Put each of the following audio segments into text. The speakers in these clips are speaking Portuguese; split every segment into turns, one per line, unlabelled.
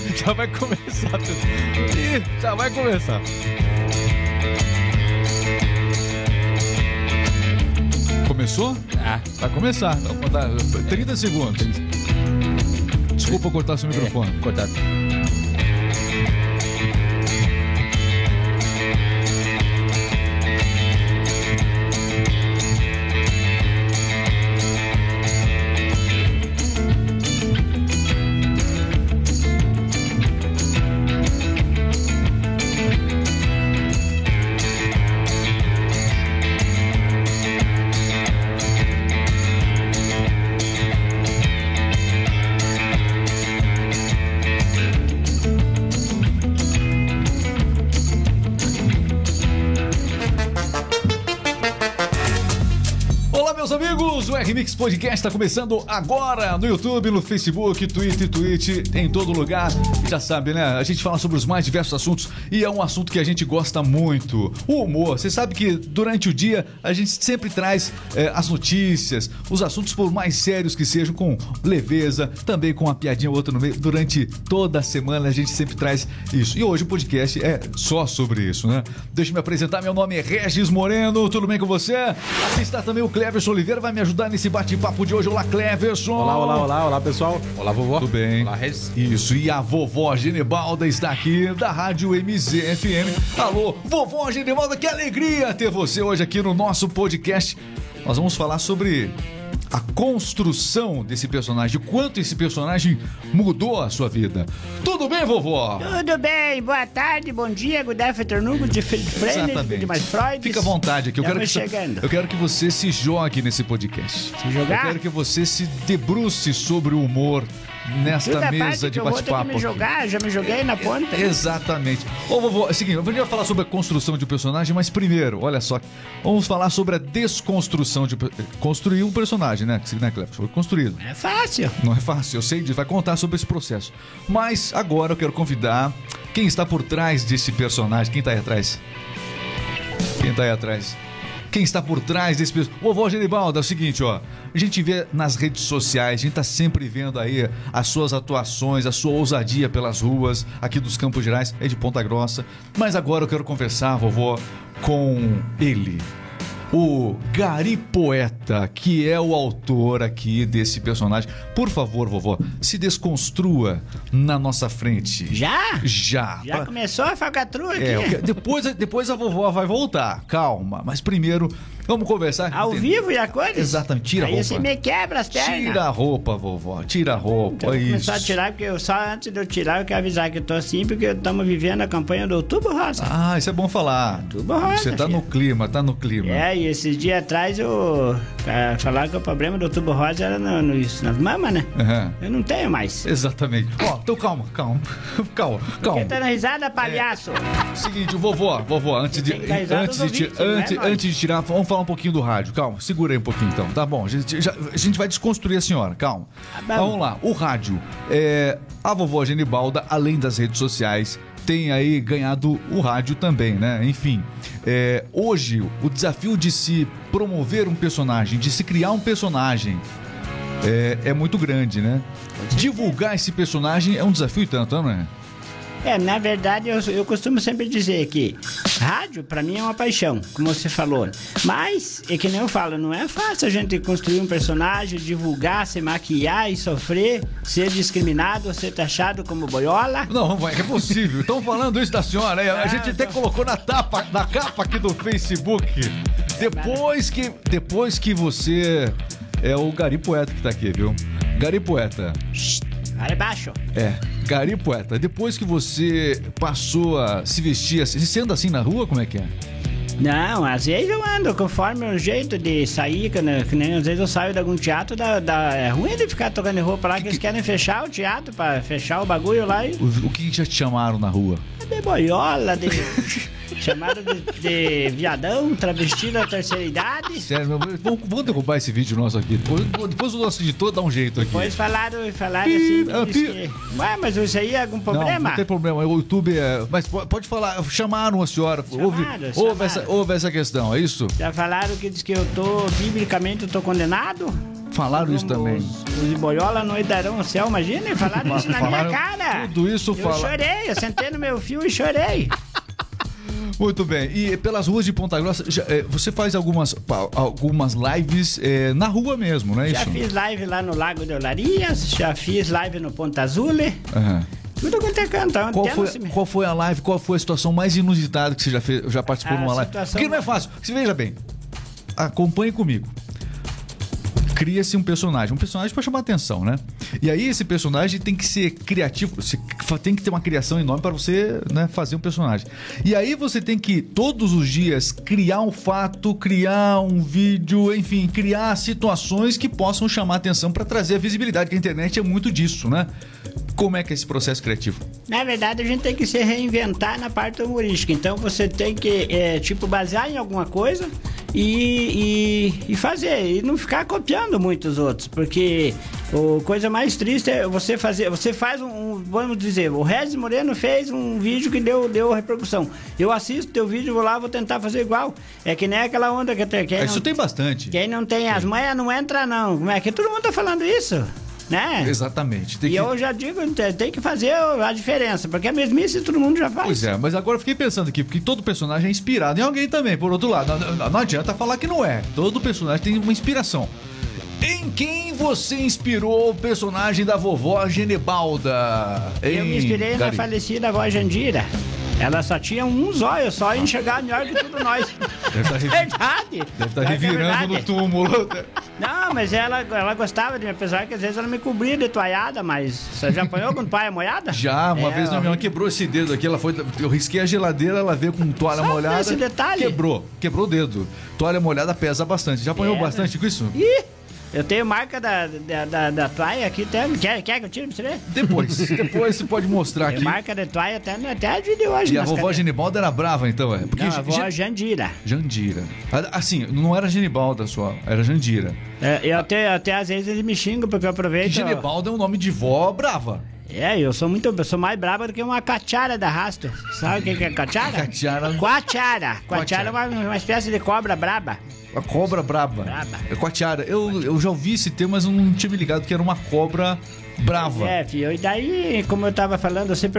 Já vai começar. Ih, já vai começar. Começou?
Ah,
Vai começar. Então, vou dar 30 segundos. Desculpa cortar seu microfone.
é, cortado.
Podcast está começando agora no YouTube, no Facebook, Twitter, Twitch, em todo lugar. Já sabe, né? A gente fala sobre os mais diversos assuntos e é um assunto que a gente gosta muito. O humor. Você sabe que durante o dia a gente sempre traz eh, as notícias, os assuntos por mais sérios que sejam, com leveza, também com uma piadinha ou outra no meio. Durante toda a semana a gente sempre traz isso. E hoje o podcast é só sobre isso, né? Deixa eu me apresentar. Meu nome é Regis Moreno. Tudo bem com você? Aqui está também o Cleverson Oliveira, vai me ajudar nesse bate-papo de hoje. Olá, Cleverson!
Olá, olá, olá, olá, pessoal. Olá, vovó.
Tudo bem?
Olá, Regis.
Isso, e a vovó Genebalda está aqui da Rádio MZFM. Alô, vovó Genebalda, que alegria ter você hoje aqui no nosso podcast. Nós vamos falar sobre a construção desse personagem, o quanto esse personagem mudou a sua vida. Tudo bem, vovó?
Tudo bem, boa tarde, bom dia, good afternoon, good Freire, de mais Freud.
Fica à vontade aqui. Eu quero, que,
chegando.
eu quero que você se jogue nesse podcast.
Se jogar?
Eu quero que você se debruce sobre o humor nesta mesa de bate-papo.
me jogar, já me joguei na ponta.
Exatamente. Ô, vovô, é o seguinte, vai falar sobre a construção de um personagem, mas primeiro, olha só, vamos falar sobre a desconstrução de. Construir um personagem, né? Né, Cleber? Foi construído.
É fácil.
Não é fácil, eu sei disso, vai contar sobre esse processo. Mas agora eu quero convidar quem está por trás desse personagem. Quem está aí atrás? Quem está aí atrás? Quem está por trás desse personagem? Vovó Genibalda, é o seguinte, ó. A gente vê nas redes sociais, a gente tá sempre vendo aí as suas atuações, a sua ousadia pelas ruas aqui dos Campos Gerais, é de Ponta Grossa. Mas agora eu quero conversar, vovó, com ele. O Gari Poeta, que é o autor aqui desse personagem. Por favor, vovó, se desconstrua na nossa frente.
Já?
Já.
Já
Pra-
começou a falcatrua aqui?
É, eu quero- depois, depois a vovó vai voltar. Calma. Mas primeiro, vamos conversar.
Ao
Tem-
vivo e a cores?
Exatamente. Tira a
Aí
roupa.
você me quebra as pernas.
Tira a roupa, vovó. Tira a roupa.
Então,
isso.
começar a tirar, porque eu, só antes de eu tirar, eu quero avisar que eu tô assim, porque estamos vivendo a campanha do Outubro Rosa.
Ah, isso é bom falar.
Outubro Rosa.
Você tá
filho.
no clima, tá no clima.
É, e esses dias atrás eu ah, falaram que o problema do Outubro Rosa era no, no, nas mamas, né?
Aham.
Eu não tenho mais.
Exatamente. Ó, então calma, calma. Calma, calma.
que tá na risada, palhaço?
Seguinte, vovó, vovó, antes de,
risada
antes, de,
ouvintes, não é,
antes, antes de tirar, vamos falar um pouquinho do rádio. Calma, segura aí um pouquinho então, tá bom? A gente, já- a gente vai desconstruir a senhora, calma.
Tá bom.
Vamos lá, o rádio. É, a vovó Genibalda, além das redes sociais, tem aí ganhado o rádio também, né? Enfim, é, hoje o desafio de se promover um personagem, de se criar um personagem, é, é muito grande, né? Divulgar esse personagem é um desafio tanto, não é?
É, na verdade, eu, eu costumo sempre dizer que rádio, pra mim, é uma paixão, como você falou. Mas, é que nem eu falo, não é fácil a gente construir um personagem, divulgar, se maquiar e sofrer, ser discriminado, ser taxado como boiola.
Não, vai, é possível. Estão falando isso da senhora. A gente até colocou na tapa, na capa aqui do Facebook. Depois que, depois que você é o Gari Poeta que tá aqui, viu? Gari Poeta.
Para baixo.
É, Gari Poeta. Depois que você passou a se vestir assim, você anda assim na rua, como é que é?
Não, às vezes eu ando conforme o jeito de sair, que, nem- que nem às vezes eu saio de algum teatro, dá, dá- é ruim de ficar tocando em roupa lá, que eles querem fechar o teatro pra fechar o bagulho lá e
O, o que já te chamaram na rua?
de boiola, de. chamado de, de viadão, travesti da terceira idade.
Sério, meu, vamos, vamos derrubar esse vídeo nosso aqui. Depois, depois o nosso editor dá um jeito aqui.
Depois falaram, falaram assim,
ah,
que. Ué, mas isso aí é algum
Não,
problema?
não tem problema. O YouTube é. Mas po- pode falar, chamaram a senhora. houve,
Chamaram,
houve,
chamaram.
essa, houve essa questão, é isso?
Já falaram que diz que eu tô, biblicamente, eu tô condenado?
Falaram isso também.
Os, os boiola não o céu, imagina, falaram isso na
Falaram
minha cara.
tudo isso
eu
fala-
chorei, eu sentei no meu fio e chorei.
Muito bem. E pelas ruas de Ponta Grossa, já, eh, você faz algumas, pa- algumas lives eh, na rua mesmo, não é
Já
isso?
fiz live lá no Lago de Olarias, já fiz live no Ponta Azul,
Aham.
tudo quanto é canto.
Qual foi,
no
qual foi a live, qual foi a situação mais inusitada que você já, fez, já participou
A
numa live? Porque não é fácil. Você veja bem, acompanhe comigo. Cria-se um personagem, um personagem para chamar atenção, né? E aí esse personagem tem que ser criativo, você tem que ter uma criação enorme para você né, fazer um personagem. E aí você tem que todos os dias criar um fato, criar um vídeo, enfim, criar situações que possam chamar atenção para trazer a visibilidade, que a internet é muito disso, né? Como é que é esse processo criativo?
Na verdade, a gente tem que se reinventar na parte humorística. Então, você tem que, é, tipo, basear em alguma coisa e, e, e fazer. E não ficar copiando muitos outros. Porque a coisa mais triste é você fazer... Você faz um, um- Vamos dizer, o Regis Moreno fez um vídeo que deu, deu repercussão. Eu assisto teu vídeo, vou lá, vou tentar fazer igual. É que nem aquela onda que tem... Quem
Isso
não,
tem bastante.
quem não tem as manhas não entra, não. Como é que todo mundo tá falando isso? Né?
Exatamente. Tem
E
que...
eu já digo, te- tem que fazer a diferença, porque a mesmice todo mundo já faz.
Pois é, mas agora eu fiquei pensando aqui, porque todo personagem é inspirado em alguém também, por outro lado. Não, não- adianta falar que não é. Todo personagem tem uma inspiração. Em quem você inspirou o personagem da vovó Genebalda?
Eu me inspirei na falecida avó Jandira. Ela só tinha um zóio, só e enxergar melhor que tudo nós.
Deve estar
verdade.
Deve estar
Mas é
revirando
verdade.
no túmulo.
Não, mas ela, ela gostava de mim, apesar que às vezes ela me cobria de toalhada, mas você já apanhou com toalha molhada?
Já, uma
É,
vez minha irmã quebrou esse dedo aqui, ela foi. Eu risquei a geladeira, ela veio com toalha
Só
molhada.
esse detalhe.
Quebrou, quebrou o dedo. Toalha molhada pesa bastante. Já apanhou
É,
bastante com isso?
Ih, eu tenho marca da, da, da, da toalha aqui, até, quer, quer que eu tire pra você ver?
Depois, depois você pode mostrar
Tem
aqui.
marca de toalha até, até de hoje.
E a vovó
cadeiras.
Genibalda era brava, então, é? Porque
Não, a
Ge-
Jandira.
Jandira. Assim, não era Genibalda só, era Jandira.
É, eu até, até às vezes eles me xingam porque eu aproveito.
Genibalda é um nome de vó brava.
É, eu sou muito. Eu sou mais braba do que uma cachara da rasto. Sabe o que que é cachara?
Cachara.
Quachara. Quachara é uma, uma espécie de cobra braba.
A cobra braba.
Braba.
É coatiara. Eu, eu já ouvi esse termo, mas eu não tinha me ligado que era uma cobra brava.
É, filho. E daí, como eu tava falando, você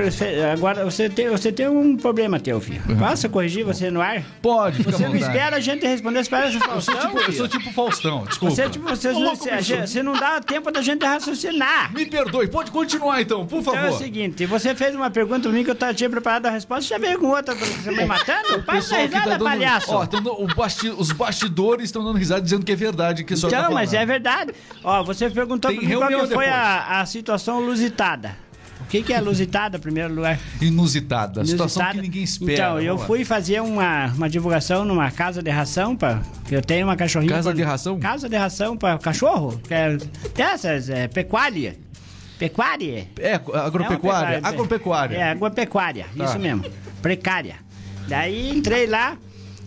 agora você tem, você tem um problema teu, filho. Posso corrigir você no ar?
Pode,
Você não espera a gente responder as paradas do
Eu sou,
Faustão,
tipo, eu sou tipo Faustão, desculpa.
Você, tipo, você,
louco,
você, você não dá tempo da gente raciocinar.
Me perdoe, pode continuar então, por
Então é o
favor.
seguinte, você fez uma pergunta pra mim que eu tava- tinha preparado a resposta, já veio com outra, você me matando? Passa a risada, palhaço.
tá Ó, tão dando- o basti- os bastidores estão dando risada dizendo que é verdade, que a senhora
Então,
tá
mas é verdade. Ó, você perguntou
Tem
pra mim qual que foi
depois.
a, a situação lusitada. O que, que é lusitada, primeiro lugar?
Inusitada, a situação que ninguém espera.
Então, eu
lá.
fui fazer uma, uma divulgação numa casa de ração, pra, que eu tenho uma cachorrinha.
Casa
por-
de ração?
Casa de ração para cachorro. Que é, dessas, é, pecuária. Pecuária.
É, agropecuária.
Não,
agropecuária.
É, agropecuária,
Tá.
isso mesmo. Precária. Daí entrei lá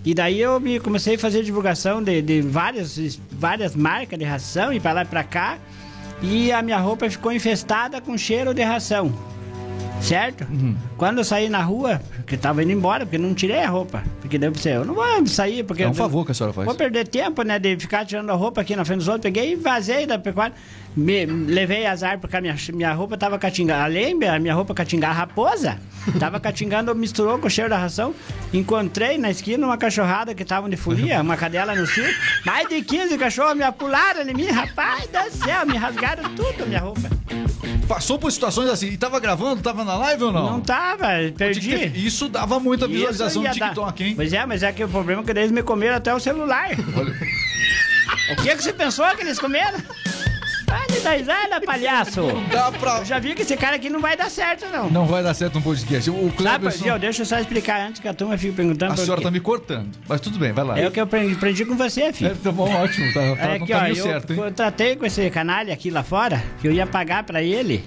e daí eu me comecei a fazer divulgação de, de várias, várias marcas de ração e pra lá e pra cá. E a minha roupa ficou infestada com cheiro de ração. Certo?
Uhum.
Quando eu saí na rua, que tava indo embora, porque não tirei a roupa. Porque deu pra você, eu não vou sair, porque.
É um favor que a senhora faz.
Vou perder tempo, né, de ficar tirando a roupa aqui na frente dos outros. Peguei e vazei da pecuária. Me, levei azar porque a minha, minha roupa tava catingando. Além da minha roupa catingar raposa, tava catingando, misturou com o cheiro da ração. Encontrei na esquina uma cachorrada que tava de folia, uma cadela no circo. Mais de 15 cachorros me apularam em mim, rapaz do céu, me rasgaram tudo minha roupa.
Passou por situações assim. E tava gravando? Tava na live ou não?
Não tava, perdi.
Isso dava muita visualização no
ia dar.
TikTok, hein?
Pois é, mas é que o problema é que eles me comeram até o celular.
Olha,
O que, que você pensou que eles comeram? Vai dar risada, palhaço.
dá pra.
Eu já vi que esse cara aqui não vai dar certo, não.
Não vai dar certo um podcast. O
Sabe,
Cleberson.
viu? Deixa eu só explicar antes que a turma fique perguntando.
A senhora
quê.
tá me cortando. Mas tudo bem, vai lá.
É o que eu aprendi, aprendi com você,
É,
filho.
tá bom, ótimo. Tá, tá
É
no
que, ó,
caminho
eu,
certo, hein?
eu tratei com esse canalha aqui lá fora, que eu ia pagar pra ele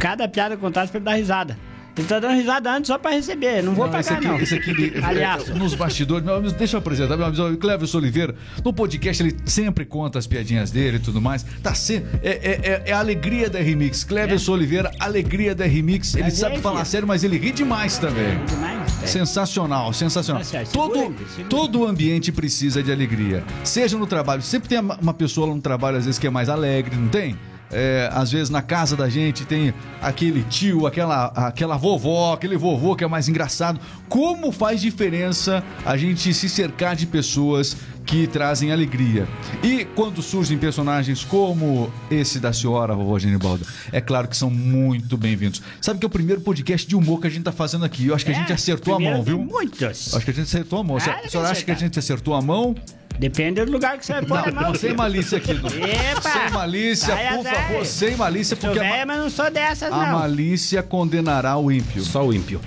cada piada que eu contasse pra ele dar risada. Ele tá dando risada antes só pra receber, não vou
Não, esse
pagar,
aqui,
não.
esse aqui é, é, nos bastidores, meu amigo, deixa eu apresentar, meu amigo o Cleverson Oliveira. No podcast ele sempre conta as piadinhas dele e tudo mais. Tá sempre, é, é, é- é a alegria da Remix. Cleverson Oliveira, alegria da Remix. Ele sabe
é,
falar sério, mas ele ri demais também.
Demais.
Sensacional, sensacional.
Tá certo,
Todo,
segura,
todo ambiente precisa de alegria. Seja no trabalho, sempre tem uma pessoa lá no trabalho, às vezes, que é mais alegre, não tem? É, às vezes na casa da gente tem aquele tio, aquela, aquela vovó, aquele vovô que é mais engraçado. Como faz diferença a gente se cercar de pessoas que trazem alegria? E quando surgem personagens como esse da senhora, vovó Genibalda, é claro que são muito bem-vindos. Sabe que é o primeiro podcast de humor que a gente tá fazendo aqui. Eu acho que a gente
É,
acertou a mão, viu?
Muitos.
Acho que a gente acertou a mão.
Claro
a senhora acha que a gente acertou a mão?
Depende do lugar que você vai pôr a
Não,
mão.
sem malícia aqui. Dudu.
Epa!
Sem malícia, por favor, sem malícia,
Sou
porque a, ma-
velha, mas não sou dessas,
a
não.
malícia condenará o ímpio.
Só o ímpio.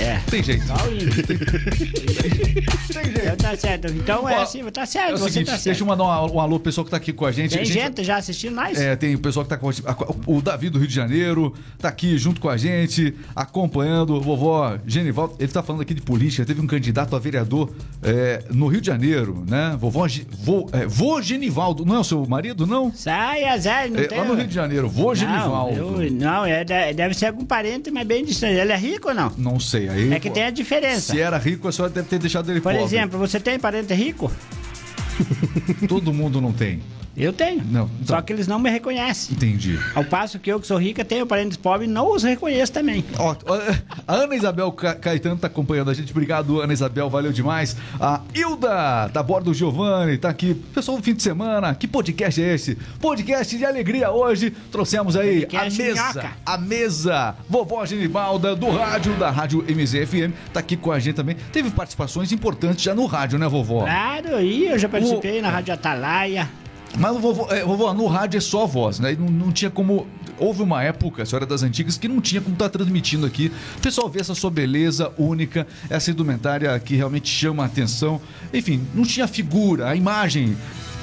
É.
tem jeito. Tem jeito.
Então tá certo. Então é
Ó,
assim, tá
É
certo,
o
você
seguinte,
tá
deixa eu
certo.
mandar um, um alô pro pessoal que tá aqui com a gente.
Tem
A gente-
gente já assistindo nós?
É, tem o pessoal que tá com a gente. O Davi do Rio de Janeiro tá aqui junto com a gente, acompanhando. Vovó Genivaldo, ele tá falando aqui de política. Teve um candidato a vereador é, no Rio de Janeiro, né? Vovó vô, é, vô Genivaldo. Não é o seu marido, não?
Sai, azar, não
É,
tem...
lá no Rio de Janeiro, vô
Não,
Genivaldo.
eu- não é, de- deve ser algum parente, mas bem distante. Ele é rico ou não?
Não sei. Aí,
É que
pô,
tem a diferença.
Se era rico, a senhora deve ter deixado ele
Por
pobre.
exemplo, você tem parente rico?
Todo mundo não tem.
Eu tenho.
Não,
Só
então-
que eles não me reconhecem.
Entendi.
Ao passo que eu, que sou rica, tenho parentes pobres e não os reconheço também.
Ó, a Ana Isabel Ca- Caetano tá acompanhando a gente. Obrigado, Ana Isabel, valeu demais. A Hilda, da Bordo Giovanni, tá aqui. Pessoal, fim de semana, que podcast é esse? Podcast de alegria hoje. Trouxemos aí a
Podcast
mesa,
minhoca.
a mesa. Vovó Genibalda, do rádio, da Rádio MZFM, tá aqui com a gente também. Teve participações importantes já no rádio, né, vovó?
Claro, e eu já participei na Rádio Atalaia.
Mas, vovó, é, vovó, no rádio é só a voz, né? Não, não tinha como. Houve uma época, a senhora das antigas, que não tinha como estar transmitindo aqui. O pessoal vê essa sua beleza única, essa indumentária que realmente chama a atenção. Enfim, não tinha figura, a imagem.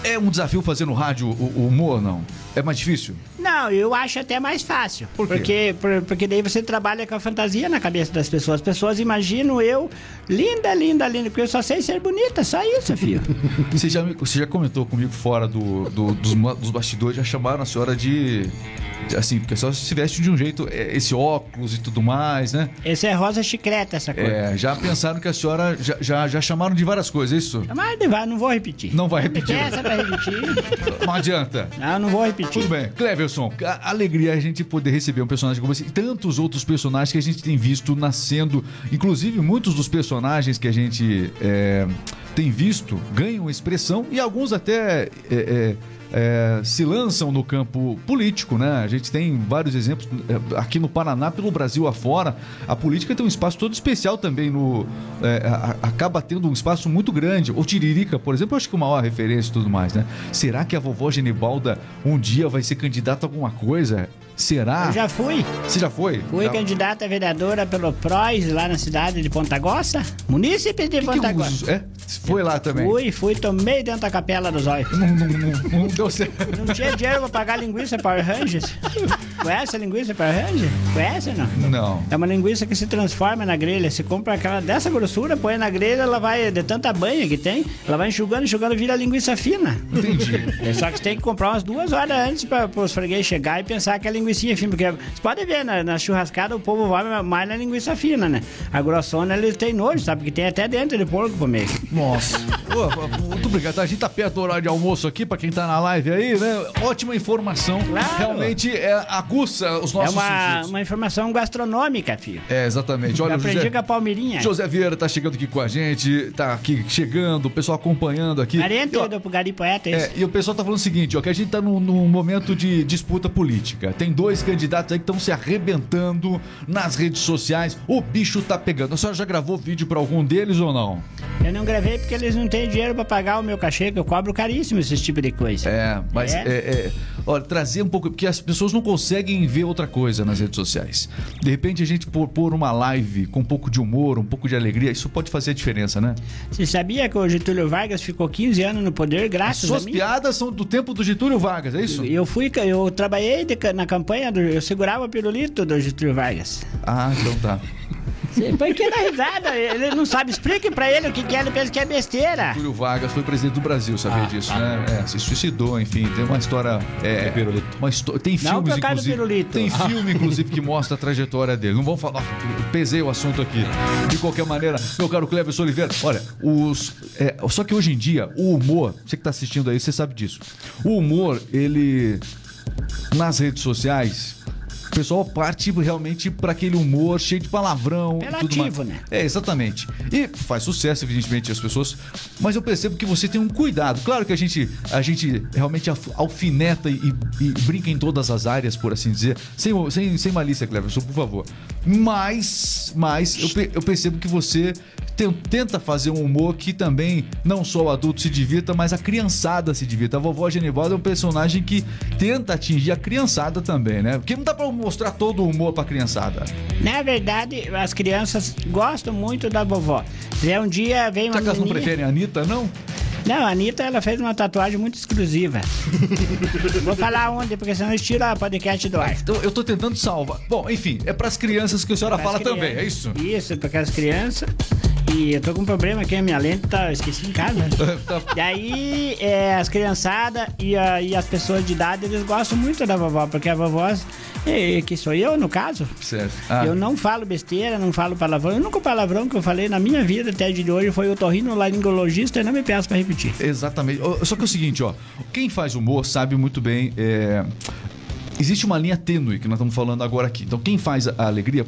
É um desafio fazer no rádio o, o humor, não? É mais difícil?
Não, eu acho até mais fácil.
Por?
Porque, por- porque daí você trabalha com a fantasia na cabeça das pessoas. As pessoas imaginam eu linda, linda, linda, porque eu só sei ser bonita, só isso, filho.
Você já, você já comentou comigo fora do, do- dos, dos bastidores, já chamaram a senhora de. de- Assim, porque a senhora se veste de um jeito, é, esse óculos e tudo mais, né?
Esse é rosa chiclete, essa cor.
É, já pensaram que a senhora. Já, já, já chamaram de várias coisas, é isso?
Mas vai, não vou repetir.
Não vai repetir.
Essa pra repetir.
Não adianta.
Não, não vou repetir.
Tudo bem. Cleverson, a alegria é a gente poder receber um personagem como esse e tantos outros personagens que a gente tem visto nascendo. Inclusive, muitos dos personagens que a gente é, tem visto ganham expressão e alguns até. é, é, é, se lançam no campo político, né? A gente tem vários exemplos é, aqui no Paraná, pelo Brasil afora. A política tem um espaço todo especial também no. é, a- acaba tendo um espaço muito grande. O Tiririca, por exemplo, eu acho que é uma maior referência e tudo mais, né? Será que a vovó Genibalda um dia vai ser candidata a alguma coisa? Será?
Eu já fui.
Você já foi?
Fui
já...
candidata a vereadora pelo PROS lá na cidade de Ponta Grossa. Munícipe de
Que que
Ponta
eu
Grossa.
É? Foi lá também.
Fui, fui, tomei dentro da capela dos olhos.
Não, não, não, não deu certo.
Não tinha dinheiro pra pagar linguiça Power Rangers. Conhece a linguiça Power Ranger? Conhece ou não?
Não.
É uma linguiça que se transforma na grelha. Você compra aquela dessa grossura, põe na grelha, ela vai, de tanta banha que tem, ela vai enxugando, enxugando, vira linguiça fina.
Entendi.
Só que você tem que comprar umas duas horas antes para os freguês chegar e pensar que é linguiça fina. Porque você pode ver, na, na churrascada o povo vai mais na linguiça fina, né? A grossona eles têm nojo, sabe? Porque tem até dentro de porco pro meio.
Nossa. Pô, muito obrigado. A gente tá perto do horário de almoço aqui, pra quem tá na live aí, né? Ótima informação.
Claro.
Realmente é, aguça os
É
nossos
uma,
sentidos.
uma informação gastronômica, filho.
É, exatamente. Olha,
Eu aprendi
José,
com a Palmeirinha.
José Vieira tá chegando aqui com a gente, tá aqui chegando, o pessoal acompanhando aqui.
Parente do Gari Poeta,
É,
esse.
e o pessoal tá falando o seguinte, ó, que a gente tá num, num momento de disputa política. Tem dois candidatos aí que estão se arrebentando nas redes sociais. O bicho tá pegando. A senhora já gravou vídeo pra algum deles ou não?
Eu não gravei porque eles não têm dinheiro pra pagar o meu cachê, que eu cobro caríssimo esse tipo de coisa.
É, mas
É?
é. é, olha, trazer um pouco. Porque as pessoas não conseguem ver outra coisa nas redes sociais. De repente a gente pôr, pôr uma live com um pouco de humor, um pouco de alegria, isso pode fazer a diferença, né?
Você sabia que o Getúlio Vargas ficou 15 anos no poder
As
graças
suas
a mim?
piadas são do tempo do Getúlio Vargas, é isso?
Eu fui, eu trabalhei de na campanha, do, eu segurava o pirulito do Getúlio Vargas.
Ah, então tá.
Por que dá risada? Ele não sabe. Explique pra ele o que, que é, ele pensa que é besteira.
Túlio Vargas foi presidente do Brasil, sabia
Ah,
disso, né? É, se suicidou, enfim, tem uma história. É, Uma histó- tem
Não
filmes, inclusive.
pirulito.
Tem filme, inclusive, que mostra a trajetória dele. Não vamos falar. Pesei o assunto aqui. De qualquer maneira, meu caro Cleverson Oliveira, olha, os. é, só que hoje em dia, o humor, você que tá assistindo aí, você sabe disso. O humor, ele. Nas redes sociais. O pessoal parte realmente para aquele humor cheio de palavrão.
Apelativo, né?
É, exatamente. E faz sucesso, evidentemente, as pessoas. Mas eu percebo que você tem um cuidado. Claro que a gente, a gente realmente alfineta e, e brinca em todas as áreas, por assim dizer. Sem, sem, sem malícia, Cleverson, por favor. Mas, mas eu, eu percebo que você ten- tenta fazer um humor que também não só o adulto se divirta, mas a criançada se divirta. A vovó Genivalda é um personagem que tenta atingir a criançada também, né? Porque não dá pra mostrar todo o humor pra criançada.
Na verdade, as crianças gostam muito da vovó. Se um dia vem uma
Será que elas não preferem a Anitta, não?
Não, a Anitta, ela fez uma tatuagem muito exclusiva. Vou falar onde, porque senão eles tiram o podcast do ar.
Então, eu tô tentando salvar. Bom, enfim, é pras crianças que a senhora
Pras
fala também,
crianças.
é isso?
Isso, porque as crianças. E eu tô com um problema aqui, a minha lente tá. Esqueci em casa. E aí, é, as criançadas e, a- e as pessoas de idade, eles gostam muito da vovó, porque a vovó, é, que sou eu no caso,
Certo. Ah,
eu não falo besteira, não falo palavrão. O único palavrão que eu falei na minha vida até de hoje foi o torrinolaringologista e não me peço pra repetir.
Exatamente. Só que é o seguinte, ó. Quem faz humor sabe muito bem. é, Existe uma linha tênue que nós estamos falando agora aqui. Então, quem faz a alegria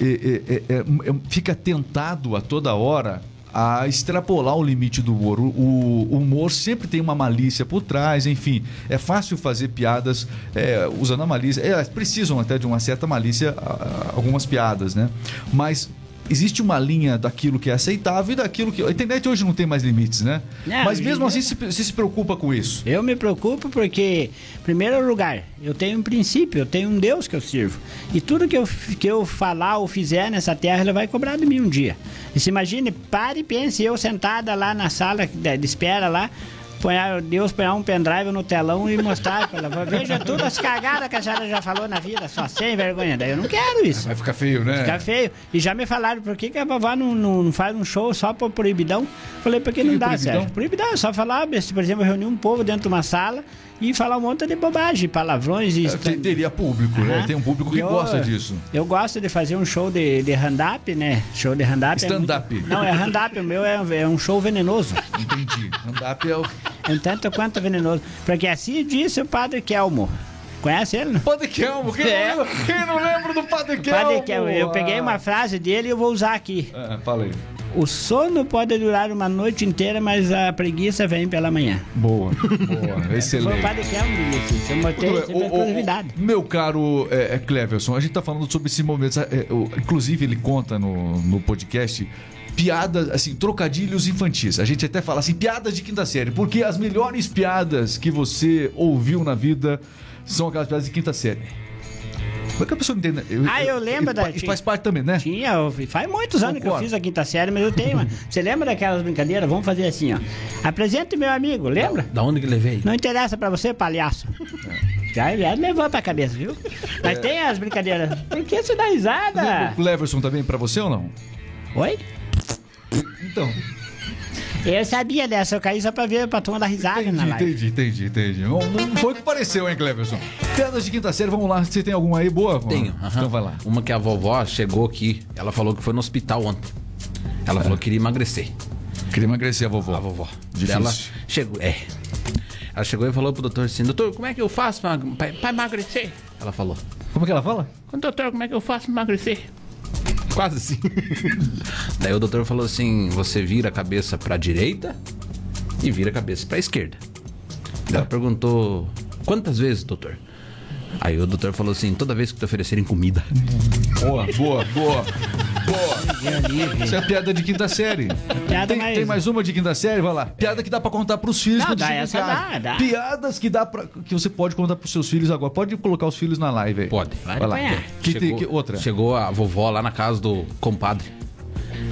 é, é, é, é, é, fica tentado a toda hora a extrapolar o limite do humor. O, humor sempre tem uma malícia por trás, enfim. É fácil fazer piadas é, usando a malícia. É, precisam até de uma certa malícia algumas piadas, né? Mas existe uma linha daquilo que é aceitável e daquilo que. A internet hoje não tem mais limites, né?
Não,
Mas mesmo assim, você se preocupa com isso.
Eu me preocupo porque, em primeiro lugar, eu tenho um princípio, eu tenho um Deus que eu sirvo. E tudo que eu, que eu falar ou fizer nessa terra, ele vai cobrar de mim um dia. E se imagine, pare e pense, eu sentada lá na sala de espera lá, põe, Deus põe um pendrive no telão e mostrar pra ela. Veja todas as cagadas que a senhora já falou na vida, só sem vergonha. Daí eu não quero isso.
Vai ficar feio, né?
Fica feio. E já me falaram por que, que a vovó não, não, não faz um show só por proibidão. Falei, porque não
que é
dá,
proibidão?
Sérgio. Proibidão é só falar, por exemplo, reunir um povo dentro de uma sala e falar um monte de bobagem, palavrões e
É, tem- Teria público, né?
Aham.
Tem um público que
Eu-
gosta disso.
Eu gosto de fazer um show de, de hand-up, né? Show de hand-up. é
Stand-up.
muito- Não, é hand-up. O meu é, é um show venenoso.
Entendi. Stand-up é o.
Um tanto quanto venenoso. Porque assim disse o padre Kelmo. Conhece ele, não?
Padre Kelmo. Quem,
É.
não, lembra- quem não lembra do Padre Kelmo?
Padre Kelmo. Eu peguei uma frase dele e eu vou usar aqui.
Ah, fala aí.
O sono pode durar uma noite inteira, mas a preguiça vem pela manhã.
Boa, boa.
Foi o
Excelente.
padre Kelmo que disse isso. Eu botei sempre
O- o- o- meu caro é, é, Cleverson, a gente tá falando sobre esse momento. é, o- inclusive, ele conta no, no podcast piadas, assim, trocadilhos infantis. A gente até fala assim, piadas de quinta série, porque as melhores piadas que você ouviu na vida são aquelas piadas de quinta série. Como é que a pessoa entende?
Ah, eu lembro da-
Isso faz parte também, né?
Tinha, eu- faz muitos anos que eu
Concordo.
fiz a quinta série, mas eu tenho uma. Você lembra daquelas brincadeiras? Vamos fazer assim, ó. Apresente meu amigo, lembra?
Da onde que levei?
Não interessa pra você, palhaço. Já, já levou pra cabeça, viu? Mas tem as brincadeiras. Por que você dá risada?
O Cleverson também pra você ou não?
Oi?
Então,
Eu sabia dessa, eu caí só pra ver pra turma dar risada na
entendi,
live.
entendi, entendi, entendi. Não, não foi o que pareceu, hein, Cleverson? Piadas de quinta série, vamos lá. Você tem alguma aí boa?
Tenho. aham.
Então vai lá.
Uma que a vovó chegou aqui, ela falou que foi no hospital ontem. Ela falou que queria emagrecer.
Queria emagrecer a vovó.
A vovó.
Difícil.
Ela chegou, é. Ela chegou e falou pro doutor assim: Doutor, como é que eu faço pra, pra, pra emagrecer? Ela falou:
Como é que ela fala?
Doutor, como é que eu faço pra emagrecer? Quase assim. Daí o doutor falou assim: Você vira a cabeça pra direita e vira a cabeça pra esquerda. Daí Ela perguntou: Quantas vezes, doutor? Aí o doutor falou assim: Toda vez que te oferecerem comida.
Boa, boa, boa. Boa. Isso é piada de quinta série.
Piada
tem,
mais-
tem mais uma de quinta série? Vai lá. Piada que dá pra contar pros filhos
Não, dá, essa dá, dá.
Piadas que dá pra, que você pode contar pros seus filhos agora. Pode colocar os filhos na live aí.
Pode.
Vai,
Vai
lá. Que, tem- que- outra.
Chegou a vovó lá na casa do compadre.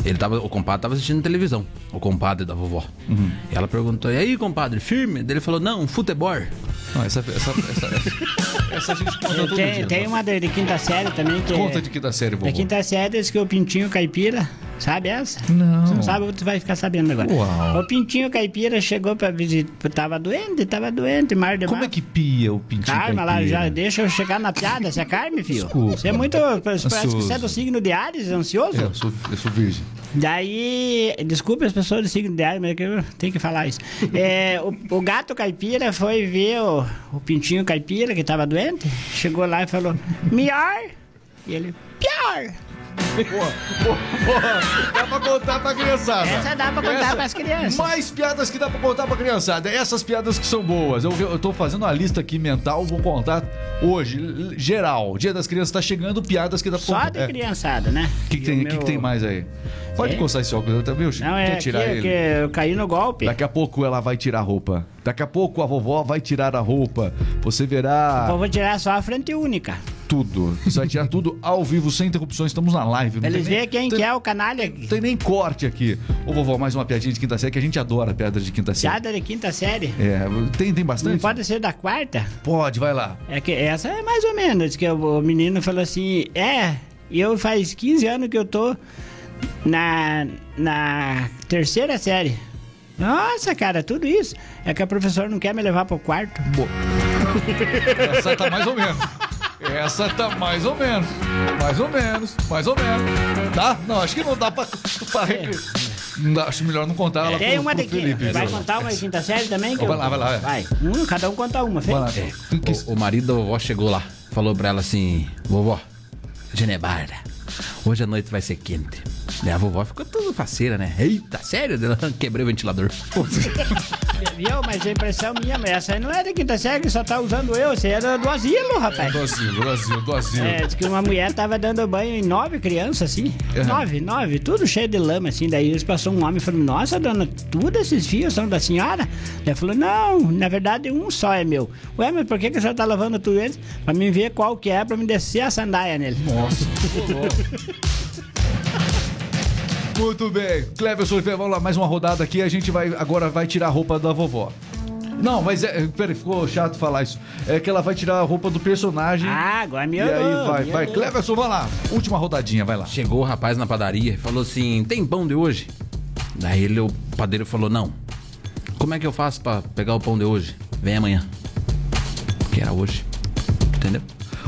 Ele tava, o compadre tava assistindo televisão, o compadre da vovó.
Uhum.
E ela perguntou: E aí, compadre, firme? Ele falou: Não, futebol.
Não, essa, essa, essa, essa, essa a gente conta todo
Tem,
dia.
tem uma de, de quinta série também que.
Conta
é-
de quinta série,
Da
vovô.
quinta série diz que o Pintinho Caipira, sabe essa?
Não.
Você não sabe, tu vai ficar sabendo agora.
Uau.
O Pintinho Caipira chegou pra visitar, tava doente, tava doente, mar de
Como é
mar.
que pia o pintinho
Calma lá,
caipira?
já deixa eu chegar na piada, você é carne, filho?
Desculpa.
Você é muito. Parece que você é do signo de Ares, ansioso?
É, eu, sou, eu sou virgem.
Daí, desculpe as pessoas do signo de Ares, mas é eu tenho que falar isso. É, o, o gato caipira foi ver o, o pintinho caipira que tava doente, chegou lá e falou: melhor. E ele, pior.
Boa, boa, boa. Dá pra contar pra criançada.
Essa dá pra contar pras crianças.
Mais piadas que dá pra contar pra criançada. Essas piadas que são boas. Eu, eu tô fazendo uma lista aqui mental, vou contar hoje. Geral. Dia das crianças tá chegando, piadas que dá pra
Só
contar.
de
É.
criançada, né?
O que, que tem,
o
que, que
meu-
tem mais aí? Pode
É?
coçar esse óculos também, Chico?
Não, é
Quer
que,
tirar ele?
que eu caí no golpe.
Daqui a pouco ela vai tirar a roupa. Daqui a pouco a vovó vai tirar a roupa. Você verá
Eu vou tirar só a frente única.
Tudo. Você vai tirar tudo ao vivo, sem interrupções. Estamos na live. não
eles verem quem
tem-
que é o canalha.
Não tem nem corte aqui. Ô, vovó, mais uma piadinha de quinta série, que a gente adora piada de quinta série.
Piada de quinta série.
É, tem, tem
Não
bastante?
pode ser da quarta?
Pode, vai lá.
É que essa é mais ou menos, que o, o menino falou assim, é, eu faz 15 anos que eu tô na, na terceira série. Nossa, cara, tudo isso. É que a professora não quer me levar pro quarto.
Boa. Essa tá mais ou menos. Essa tá mais ou menos. Mais ou menos. Mais ou menos. Tá? Não, acho que não dá pra. pra dá, acho melhor não contar ela
Tem
pro,
uma
pro
daqui.
Felipe.
Vai
viu?
contar uma de quinta série também? Que
Vai
eu-
lá, vai lá, é.
Vai. Um, cada um conta uma.
Tu que-
O, o marido da vovó chegou lá, falou pra ela assim: Vovó, Genebarda, hoje a noite vai ser quente. Daí a vovó ficou toda faceira, né? Eita, sério? Ela quebrei o ventilador.
Viu? Mas a impressão minha, mas essa aí não é de quinta série, só tá usando eu. Aí era do asilo, rapaz.
Do asilo, do asilo, do asilo.
É, diz que uma mulher tava dando banho em nove crianças, assim.
É.
Nove, nove, tudo cheio de lama, assim. Daí eles passou um homem e falou: Nossa, dona, tudo esses fios são da senhora? Daí falou: Não, na verdade um só é meu. Ué, mas por que, que a senhora tá lavando tudo eles? Pra mim ver qual que é, pra me descer a sandália nele.
Nossa. Muito bem. Cleverson Oliveira, vamos lá, mais uma rodada aqui. A gente vai agora vai tirar a roupa da vovó. Não, mas é. Peraí, ficou chato falar isso. É que ela vai tirar a roupa do personagem.
Ah, agora me
e aí vai, vai. Cleverson, vai lá. Última rodadinha, vai lá.
Chegou o rapaz na padaria e falou assim: Tem pão de hoje? Daí ele, o padeiro falou: Não. Como é que eu faço pra pegar o pão de hoje? Vem amanhã. Que era hoje. Entendeu?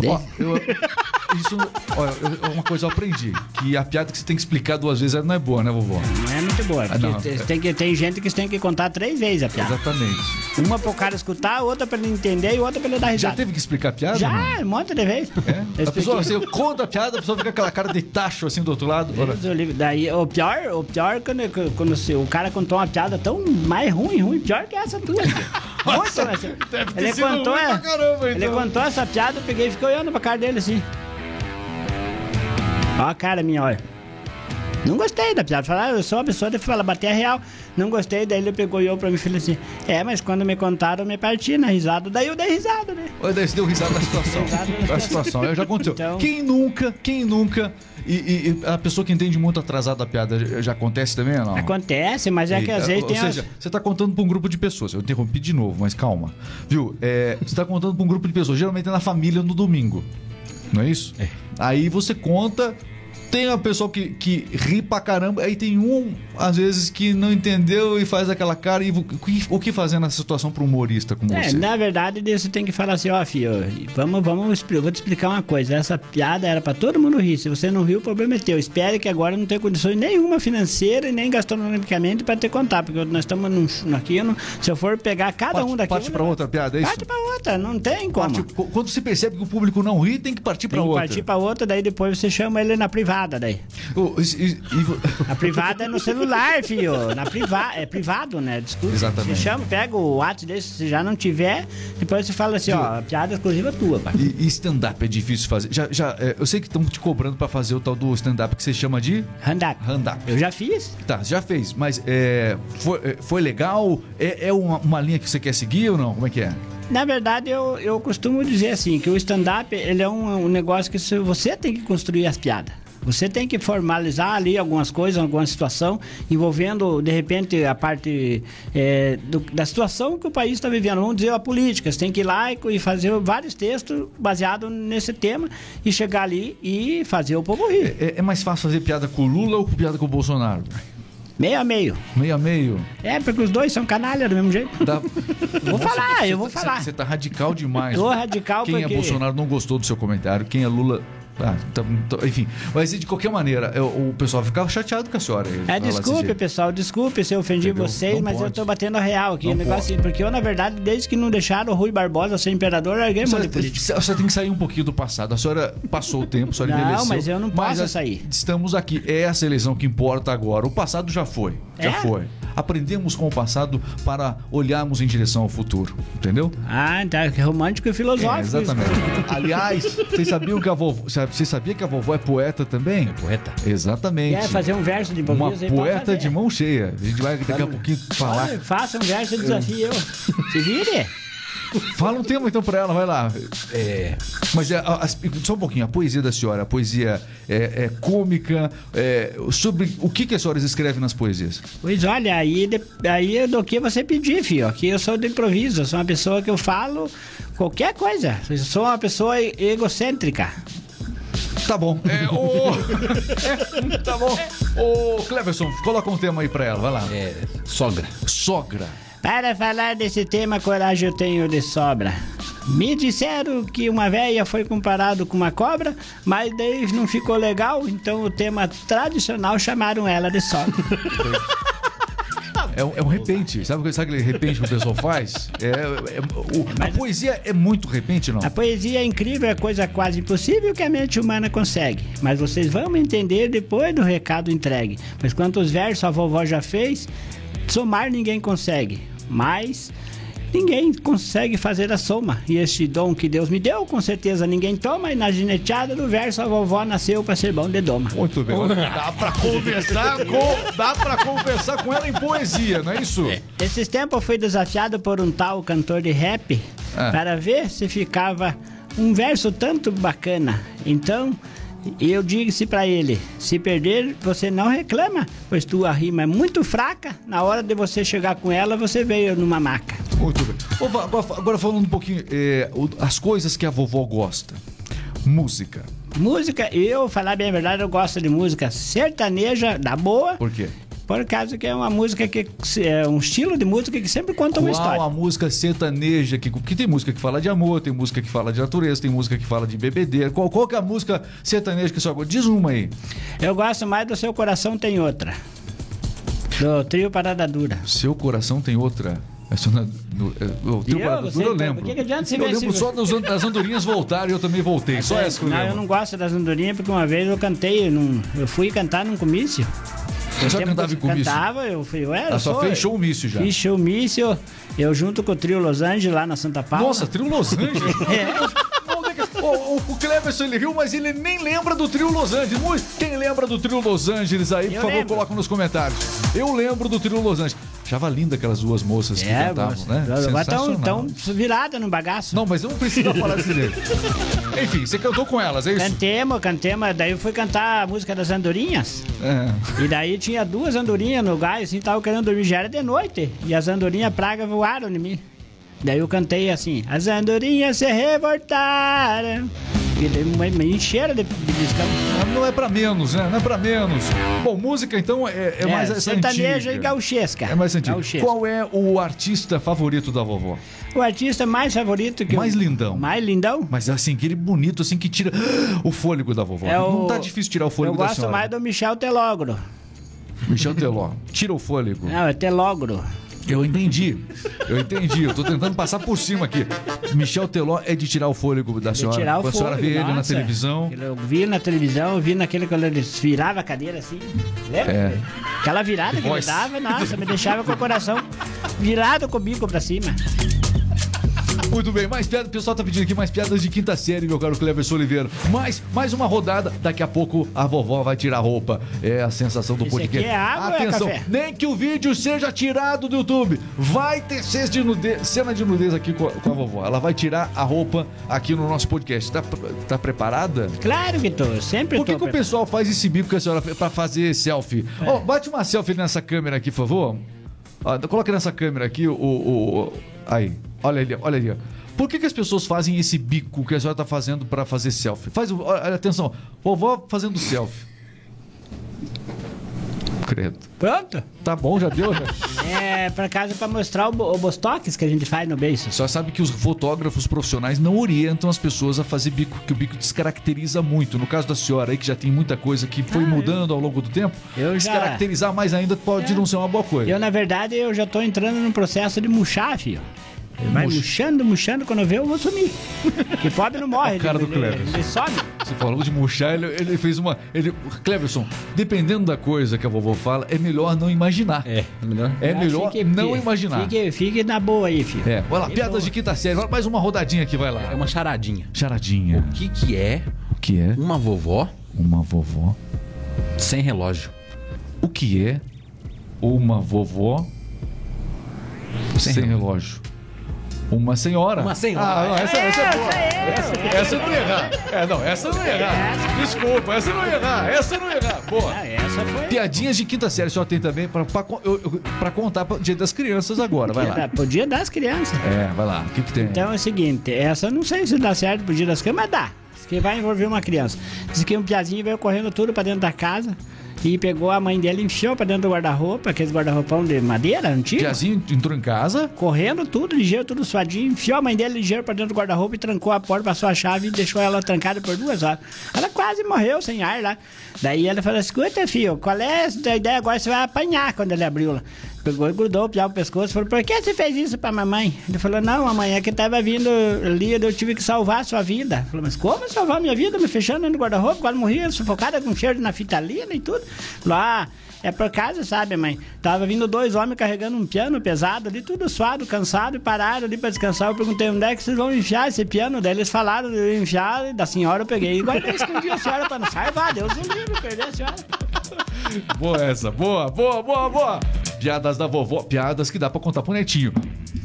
Ó, eu- isso, ó, eu- uma coisa eu aprendi. Que a piada que você tem que explicar duas vezes não é boa, né, vovó?
Não é muito boa. Porque
não.
tem, que, tem gente que tem que contar três vezes a piada.
Exatamente.
Uma pro cara escutar, outra pra ele entender e outra pra ele dar
Já
risada.
teve que explicar a piada?
Já,
não?
um monte de vezes.
É? A pessoa, você conta a piada, a pessoa fica com aquela cara de tacho assim do outro lado. Olha.
Daí, o pior, o pior quando, quando se- o cara contou uma piada tão mais ruim, ruim, pior que essa tua. Muito
Nossa, ter
Ele contou, é,
caramba,
ele
então.
contou essa piada, eu peguei e fiquei olhando pra cara dele assim. Ó a cara minha, olha. Não gostei da piada. Falar, eu sou uma pessoa de falar, bater a real. Não gostei, daí ele pegou e eu pra mim e falou assim: É, mas quando me contaram, eu me parti na risada. Daí eu dei risada, né?
Olha, daí você deu risada da situação.
Risada da
situação, eu já aconteceu.
Então-
Quem nunca, quem nunca. E, e- e a pessoa que entende muito atrasado a piada já- já acontece também ou não?
Acontece, mas é que às
E,
vezes
ou
tem.
seja,
as-
você tá contando pra um grupo de pessoas. Eu interrompi de novo, mas calma. Viu? É, você tá contando pra um grupo de pessoas. Geralmente é na família no domingo. Não é isso?
É.
Aí você conta. Tem a pessoa que, que ri pra caramba, aí tem um, às vezes, que não entendeu e faz aquela cara. E o que, o que fazer nessa situação pro humorista como
É,
você?
na verdade, você tem que falar assim, ó, filho, vamos, vamos, eu vou te explicar uma coisa. Essa piada era pra todo mundo rir. Se você não riu, o problema é teu. Espere que agora não tem condições nenhuma financeira e nem gastronomicamente pra te contar, porque nós estamos num, aqui, no- se eu for pegar cada
Parte-
um daqui...
parte
eu-
pra outra piada, é isso?
Parte pra outra, não tem como.
Parte- quando você percebe que o público não ri, tem que partir pra
Tem que
outra.
partir pra outra, daí depois você chama ele na privada, daí.
Ô, e- e-
A privada é no celular, filho. Na priva é privado, né? Desculpa.
Exatamente.
Você chama, pega o WhatsApp dele, se já não tiver, depois você fala assim, ó, piada exclusiva tua, pai.
E, e stand-up é difícil fazer. Já, já, é, eu sei que estão te cobrando pra fazer o tal do stand-up que você chama de
Hand-up.
hand-up.
Eu já fiz.
Tá, já fez, mas é, foi, é, foi legal? É, é uma, uma linha que você quer seguir ou não? Como é que é?
Na verdade, eu, eu costumo dizer assim, que o stand-up, ele é um, um negócio que você tem que construir as piadas. Você tem que formalizar ali algumas coisas, alguma situação, envolvendo, de repente, a parte é, do- da situação que o país está vivendo. Vamos dizer, a política. Você tem que ir lá e, fazer vários textos baseados nesse tema e chegar ali e fazer o povo rir.
É, é mais fácil fazer piada com o Lula ou com piada com o Bolsonaro?
Meio a meio.
Meio a meio.
É, porque os dois são canalha do mesmo jeito.
Dá...
Vou falar, eu vou
Você-
falar.
Você tá radical demais.
Tô radical
Quem é
porque-
Bolsonaro não gostou do seu comentário. Quem é Lula. Ah, tá- tá- enfim, mas de qualquer maneira, é, o pessoal ficava chateado com a senhora.
É,
desse
desculpe, pessoal, desculpe se eu ofendi
Entendeu?
vocês,
Não
mas eu
pode.
tô batendo a real aqui.
Não
o negócio assim, porque eu, na verdade, desde que não deixaram o Rui Barbosa ser imperador, eu larguei mão de política.
Tem que sair um pouquinho do passado. A senhora passou o tempo, a senhora
Não,
envelheceu.
mas eu não posso
a-
sair.
Estamos aqui. É essa eleição que importa agora. O passado já foi. Já
É?
foi. Aprendemos com o passado para olharmos em direção ao futuro. Entendeu?
Ah, tá, que romântico e
É,
filosófico.
exatamente. Aliás, vocês sabiam que a vovó. Você sabia que a vovó é poeta também?
Poeta.
Exatamente.
Quer fazer um verso de
Uma
aí, pode
poeta de mão cheia. A gente vai daqui a pouquinho falar.
Olha, Faça um verso e desafio eu. Se vire.
Fala um tema então pra ela, vai lá.
É,
Mas é, a- as- só um pouquinho, a poesia da senhora, a poesia é, é cômica, é, sobre o que, que a senhora escreve nas poesias?
Pois olha, aí, de- aí é do que você pedir, filho. Aqui eu sou do improviso, eu sou uma pessoa que eu falo qualquer coisa. Eu sou uma pessoa egocêntrica.
Tá bom. É, ô, é, tá bom. Ô, Cleverson, coloca um tema aí pra ela, vai lá.
é sogra.
Sogra.
Para falar desse tema, coragem eu tenho de sobra. Me disseram que uma véia foi comparado com uma cobra, mas daí não ficou legal, então o tema tradicional chamaram ela de sogra.
É, um- é um repente. Sabe, o que- sabe aquele repente que o pessoal faz? É, é- o- a poesia é muito repente, não?
A poesia é incrível, é coisa quase impossível que a mente humana consegue. Mas vocês vão entender depois do recado entregue. Pois quantos versos a vovó já fez, somar ninguém consegue. Mas ninguém consegue fazer a soma. E este dom que Deus me deu, com certeza ninguém toma. E na gineteada do verso, a vovó nasceu para ser bom de doma.
Muito bem. Dá pra conversar com, dá pra conversar com ela em poesia, não é isso?
Esses tempos eu fui desafiado por um tal cantor de rap
Ah.
para ver se ficava um verso tanto bacana. Então, eu disse para ele: se perder, você não reclama, pois tua rima é muito fraca. Na hora de você chegar com ela, você veio numa maca.
Muito bem. Va- Agora, agora falando um pouquinho, é, as coisas que a vovó gosta. Música.
Música, eu, falar bem a verdade, eu gosto de música sertaneja, da boa,
Por quê?
Por causa que é uma música que é um estilo de música que sempre conta uma
Qual
história.
a música sertaneja que, que tem música que fala de amor, tem música que fala de natureza, tem música que fala de bebedeira. Qual, qual que é a música sertaneja que gosta? Diz uma aí.
Eu gosto mais do Seu Coração Tem Outra. Do trio Parada Dura.
Seu coração tem outra. Essa na- no- é, o trio
E eu,
Dura eu
então,
lembro.
que que
eu lembro
esse-
só das, an- das andorinhas voltaram e eu também voltei. Só essa que eu
não, eu
lembro.
não gosto das andorinhas porque uma vez eu cantei, num, eu fui cantar num comício.
Eu só
Tempo
cantava
que
em
eu
comício.
Cantava, eu fui, eu era
Ela só fez showmício já.
Fiz showmício, eu junto com o trio Los Angeles lá na Santa Paula.
Nossa, trio Los Angeles.
É.
Onde é que- O, o, o Cleverson ele riu, mas ele nem lembra do trio Los Angeles. Quem lembra do trio Los Angeles aí, por
Eu
favor,
lembro.
coloca nos comentários. Eu lembro do trio Los Angeles. Achava linda aquelas duas moças que
É,
cantavam,
moça.
né?
Agora tão,
Sensacional.
tão virada no bagaço.
Não, mas eu não preciso falar desse jeito. Enfim, você cantou com elas, é isso?
Cantemos, cantemos, daí eu fui cantar a música das andorinhas.
É.
E daí tinha duas andorinhas no gás, assim, tava querendo dormir, já era de noite. E as andorinhas praga voaram em mim. Daí eu cantei assim, as andorinhas se revoltaram. E daí me- me encheram de, de biscão.
Não é pra menos, né? Não é pra menos. Bom, música então é, é mais essa
sertaneja e gauchesca.
É mais antiga.
Gauchesca.
Qual é o artista favorito da vovó?
O artista mais favorito que
Mais
eu...
lindão.
Mais lindão?
Mas assim, aquele bonito, assim, que tira o fôlego da vovó.
É
Não
o-
tá difícil tirar o fôlego
Eu
da
gosto
senhora.
mais do Michel Telogro.
Michel Teló. Tira o fôlego.
Não, é Telogro.
Eu entendi. Eu entendi. Eu tô tentando passar por cima aqui. Michel Teló é de tirar o fôlego da
De
senhora.
tirar o
Quando a senhora vê ele na
nossa.
televisão.
Eu vi na televisão, eu vi naquele quando ele virava a cadeira assim. Lembra?
É.
Aquela virada que ele
voz.
dava, nossa, me deixava com o coração virado com o bico pra cima.
Muito bem, mais piadas. O pessoal tá pedindo aqui mais piadas de quinta série, meu caro Cleverson Oliveira. Mais, mais uma rodada. Daqui a pouco a vovó vai tirar a roupa. É a sensação do podcast.
aqui é água ou é
Atenção,
café?
nem que o vídeo seja tirado do YouTube. Vai ter cena de nudez, cena de nudez aqui com a, com a vovó. Ela vai tirar a roupa aqui no nosso podcast. Tá, tá preparada?
Claro que tô, sempre
Por que,
tô.
que o pessoal faz esse bico que a senhora pra fazer selfie?
É.
Ó, bate uma selfie nessa câmera aqui, por favor. Ó, coloca nessa câmera aqui o, o- o- Aí, olha ali, olha ali. Por que, que as pessoas fazem esse bico que a senhora tá fazendo pra fazer selfie? Faz. Olha, atenção, vovó fazendo selfie. Credo.
Pronto?
Tá bom, já deu, né?
É, pra casa pra mostrar o, o bostox que a gente faz no beiço.
Só sabe que os fotógrafos profissionais não orientam as pessoas a fazer bico, que o bico descaracteriza muito. No caso da senhora aí, que já tem muita coisa que foi
Ah, eu-
mudando ao longo do tempo,
Eu já-
descaracterizar mais ainda pode
É.
não ser uma boa coisa.
Eu, na verdade, eu já tô entrando num processo de murchar, filho. Ele vai
Murcha.
murchando, murchando, quando eu ver eu vou sumir. que pobre não morre.
A cara
ele,
do Cleber.
Ele, ele sobe.
Você falou de murchar, ele, ele fez uma. Ele, Cleverson, dependendo da coisa que a vovó fala, é melhor não imaginar.
É, melhor.
É
Ah,
melhor
fique-
não
fique-
imaginar.
Fique, fique na boa aí, filho.
É, vai lá, piadas
boa.
de quinta série. Vai, Mais uma rodadinha aqui, vai
É
lá.
uma charadinha.
Charadinha.
O que que é
O que é
uma vovó
uma vovó?
sem relógio?
O que é uma vovó sem,
Sem
relógio? Uma senhora.
Uma senhora.
Ah, não, essa, essa é boa.
Essa é,
Essa não ia errar. É, não, essa não ia errar. Desculpa, essa não ia errar. Essa não ia errar. Boa.
Ah, essa foi.
Piadinhas de quinta série, só tem também pra, pra, eu- pra contar pro dia das crianças agora. Vai lá.
Pro dia das crianças.
É, vai lá. O que, que tem?
Então é o seguinte, essa eu não sei se dá certo pro dia das crianças, mas dá. Diz que vai envolver uma criança. Diz que um piazinho veio correndo tudo pra dentro da casa e pegou a mãe dele e enfiou pra dentro do guarda-roupa, aqueles guarda-roupão de madeira antigo.
Piazinho entrou em casa.
Correndo tudo, ligeiro, tudo suadinho, enfiou a mãe dele ligeiro pra dentro do guarda-roupa e trancou a porta, passou a chave e deixou ela trancada por duas horas. Ela quase morreu sem ar lá. Daí ela falou: escuta, filho, qual é a ideia agora? Você vai apanhar quando ele abriu lá. Pegou e grudou o no pescoço falou: por que você fez isso pra mamãe? Ele falou: não, mamãe, é que tava vindo ali, eu tive que salvar a sua vida. Falou: mas como salvar minha vida? Me fechando do guarda-roupa, quase morria, sufocada com cheiro de naftalina e tudo. Falou: ah. É por causa, sabe, mãe? Tava vindo dois homens carregando um piano pesado ali, tudo suado, cansado, e pararam ali pra descansar. Eu perguntei onde é que vocês vão enfiar esse piano. Daí eles falaram de enfiar, e da senhora eu peguei. Igual eu escondi a senhora pra não salvar. Deus o livre, perder a senhora.
Boa essa. Boa, boa, boa, boa. Piadas da vovó. Piadas que dá pra contar pro netinho.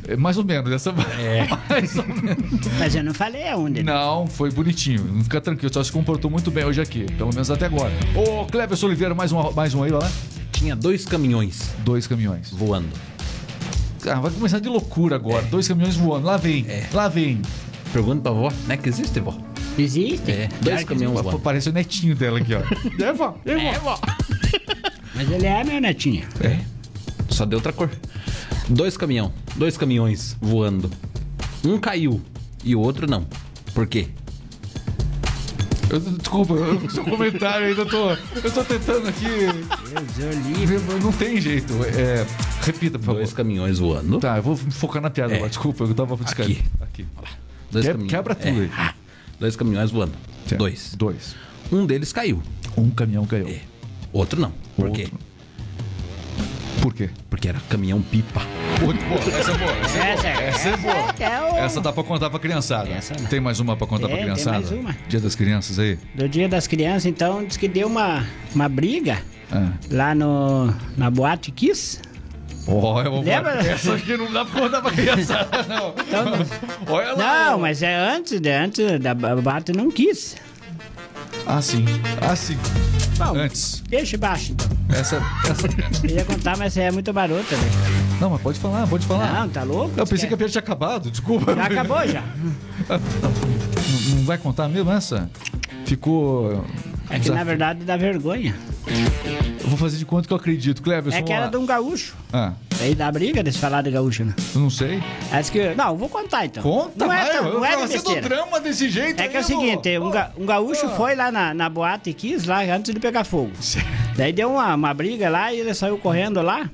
É, mais ou menos. Essa é. Mais ou menos.
Mas eu não falei aonde. né?
Não, foi bonitinho. Não fica tranquilo. Só se comportou muito bem hoje aqui. Pelo menos até agora. Ô, Cleverson Oliveira, mais um, mais um aí, lá.
Tinha dois caminhões
Dois caminhões.
voando.
Ah, vai começar de loucura agora. Dois caminhões voando. Lá vem. Lá vem.
Pergunta pra vó, né? Que existe, vó?
Existe?
É,
Claro
dois
que
caminhões voando.
Parece o netinho dela aqui, ó. É, vó. É, vó.
Mas ele é meu netinho.
É. Só deu outra cor. Dois caminhão, dois caminhões voando. Um caiu e o outro não. Por quê?
Eu- desculpa, eu- seu comentário ainda tô. Eu tô tentando aqui.
Deus.
Não tem jeito. É, repita, por favor.
Dois caminhões voando.
Tá, eu vou me focar na piada
É.
agora. Desculpa, eu tava buscando.
Aqui.
Aqui.
Dois
quebra tudo aí.
Ah, dois caminhões voando.
Certo.
Dois.
Dois.
Um deles caiu.
Um caminhão caiu.
É. Outro não. Por
Outro.
quê?
Por quê?
Porque era caminhão pipa.
Muito boa. Essa é boa. Essa é
Essa,
boa. Essa é boa.
essa é o-
Essa dá pra contar pra criançada.
Essa não.
Tem mais uma pra contar
Tem,
pra
tem
criançada?
mais uma.
Dia das crianças aí?
Do dia das crianças, então, diz que deu uma, uma briga
Ah.
lá no, na boate Kiss.
Ó, eu vou-
Lembra?
Essa aqui não dá pra contar pra criançada, não.
Então,
Olha lá.
Não, mas é antes, de, antes da boate não quis.
Ah, sim. Ah, sim.
Bom,
Antes.
deixa baixo então.
Essa. essa...
Eu ia contar, mas é muito barota, velho.
Não, mas pode falar, pode falar.
Não, tá louco?
Eu pensei que a piada tinha acabado, desculpa.
Já acabou já.
Não, não vai contar mesmo essa? Ficou.
É que na verdade dá vergonha.
Eu vou fazer de conta que eu acredito. Cleverson.
É que era de um gaúcho.
Ah,
Aí dá briga desse falar de gaúcho, né?
eu não sei.
Acho que. Não, vou contar então.
Conta,
não é,
vai.
não é de
drama desse jeito.
É que é o seguinte, um, ga- um gaúcho
Ah.
foi lá na, na boate e quis lá antes de pegar fogo. Daí deu uma, uma briga lá e ele saiu correndo lá.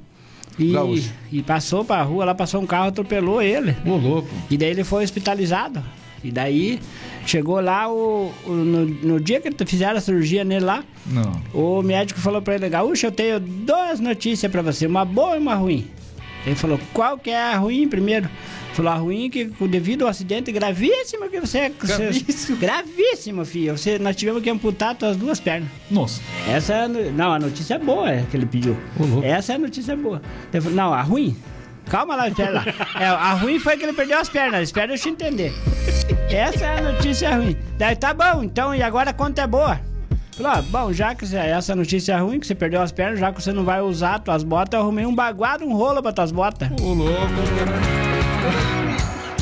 E,
Gaúcho.
e passou pra rua, lá passou um carro, atropelou ele.
Ô, louco.
E daí ele foi hospitalizado. E daí chegou lá, o, o- no, no dia que fizeram a cirurgia nele lá,
Não.
o médico falou pra ele, Gaúcho, eu tenho duas notícias pra você, uma boa e uma ruim. Ele falou, qual que é a ruim primeiro? Falou, a ruim que devido ao acidente gravíssimo que você...
Gravíssimo?
Você, gravíssimo, filho. Você, nós tivemos que amputar tuas duas pernas.
Nossa.
Essa é Não, a notícia é boa é, que ele pediu.
Louco.
Essa é a notícia boa. Ele falou, Não, a ruim. Calma lá, espera lá. É, a ruim foi que ele perdeu as pernas. Espera eu te entender. Essa é a notícia ruim. Daí tá bom, então, e agora a conta é boa? Falou, ó, bom, já que essa notícia é ruim, que você perdeu as pernas, já que você não vai usar tuas botas, eu arrumei um baguado, um rolo pra tuas botas.
Ô, louco.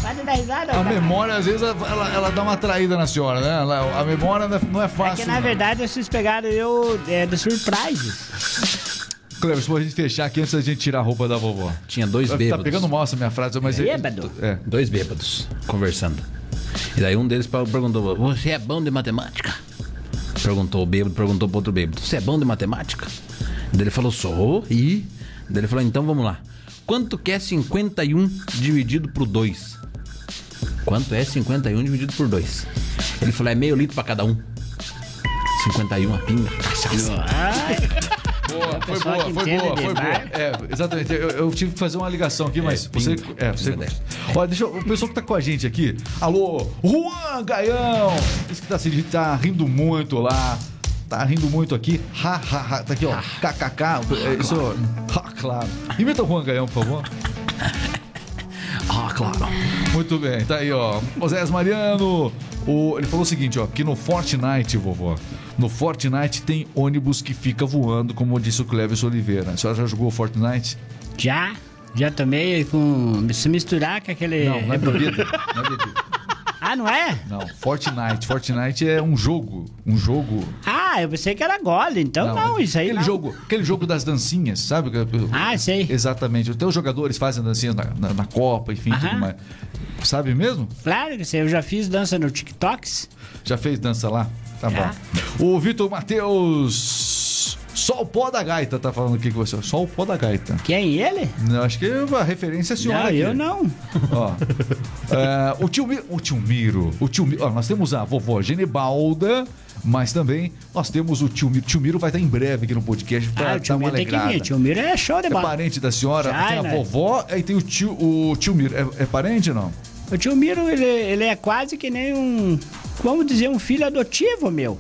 Pode dar risada,
A
cara.
memória, às vezes, ela, ela- dá uma traída na senhora, né? Ela- a memória não é, é
É
fácil.
que na
não.
verdade vocês pegaram eu é, de surprises.
Cleber, se for a gente fechar aqui antes da gente tirar a roupa da vovó.
Tinha dois
Tá
bêbados.
pegando mal essa minha frase, mas...
Bêbado?
É.
Dois bêbados conversando. E daí um deles perguntou: Você é bom de matemática? Perguntou o bêbado, perguntou pro outro bêbado: Você é bom de matemática? Daí ele falou: Sou. E? Daí ele falou: Então vamos lá. Quanto que é 51 dividido por 2? Quanto é 51 dividido por 2? Ele falou: É meio litro pra cada um. 51 a pinga. Cachaça.
Boa, foi boa, foi boa, foi boa. É, exatamente. Eu, eu tive que fazer uma ligação aqui, mas
É,
você.
pinga.
É, você. Olha, deixa eu, o pessoal que tá com a gente aqui. Alô, Juan Gaião! Esse que tá, assim, tá rindo muito lá. Tá rindo muito aqui. Ha, ha, ha. Tá aqui, ó. KKK. É, Isso. Ha, claro. Imita o Juan Gaião, por favor.
Ah, claro.
Muito bem, tá aí, ó. Osés Mariano. O, ele falou o seguinte, ó, que no Fortnite, vovó, no Fortnite tem ônibus que fica voando, como disse o Cleves Oliveira. A senhora já jogou Fortnite?
Já, já tomei com. Se misturar com aquele.
Não, não é bebida. Não é bebida.
Ah, não é?
Não, Fortnite. Fortnite é um jogo. Um jogo.
Ah, eu pensei que era gole, então não, isso aí
Aquele
não.
jogo, aquele jogo das dancinhas, sabe?
Ah, sei.
Exatamente. Até os jogadores fazem dancinhas na, na- na Copa, enfim,
Aham.
tudo mais. Sabe mesmo?
Claro que sei, eu já fiz dança no TikToks.
Já fez dança lá? Tá
Já.
bom. O Vitor Matheus. Só o pó da gaita tá falando aqui com você. Só o pó da gaita.
Quem? Ele?
Não, acho que a referência é a senhora
não,
aqui.
eu não.
Ó. É, o tio Miro. O tio Miro. O tio Miro. Ó, nós temos a vovó Genebalda, mas também nós temos o tio Miro. O tio Miro vai estar em breve aqui no podcast pra
Ah,
dar uma
tem
alegrada.
vir. Tio Miro é show de
É
bola.
parente da senhora,
Já,
tem a
né?
vovó, aí tem o tio, o tio Miro. É, é parente ou não?
O tio Miro, ele, ele é quase que nem um. Vamos dizer, um filho adotivo meu.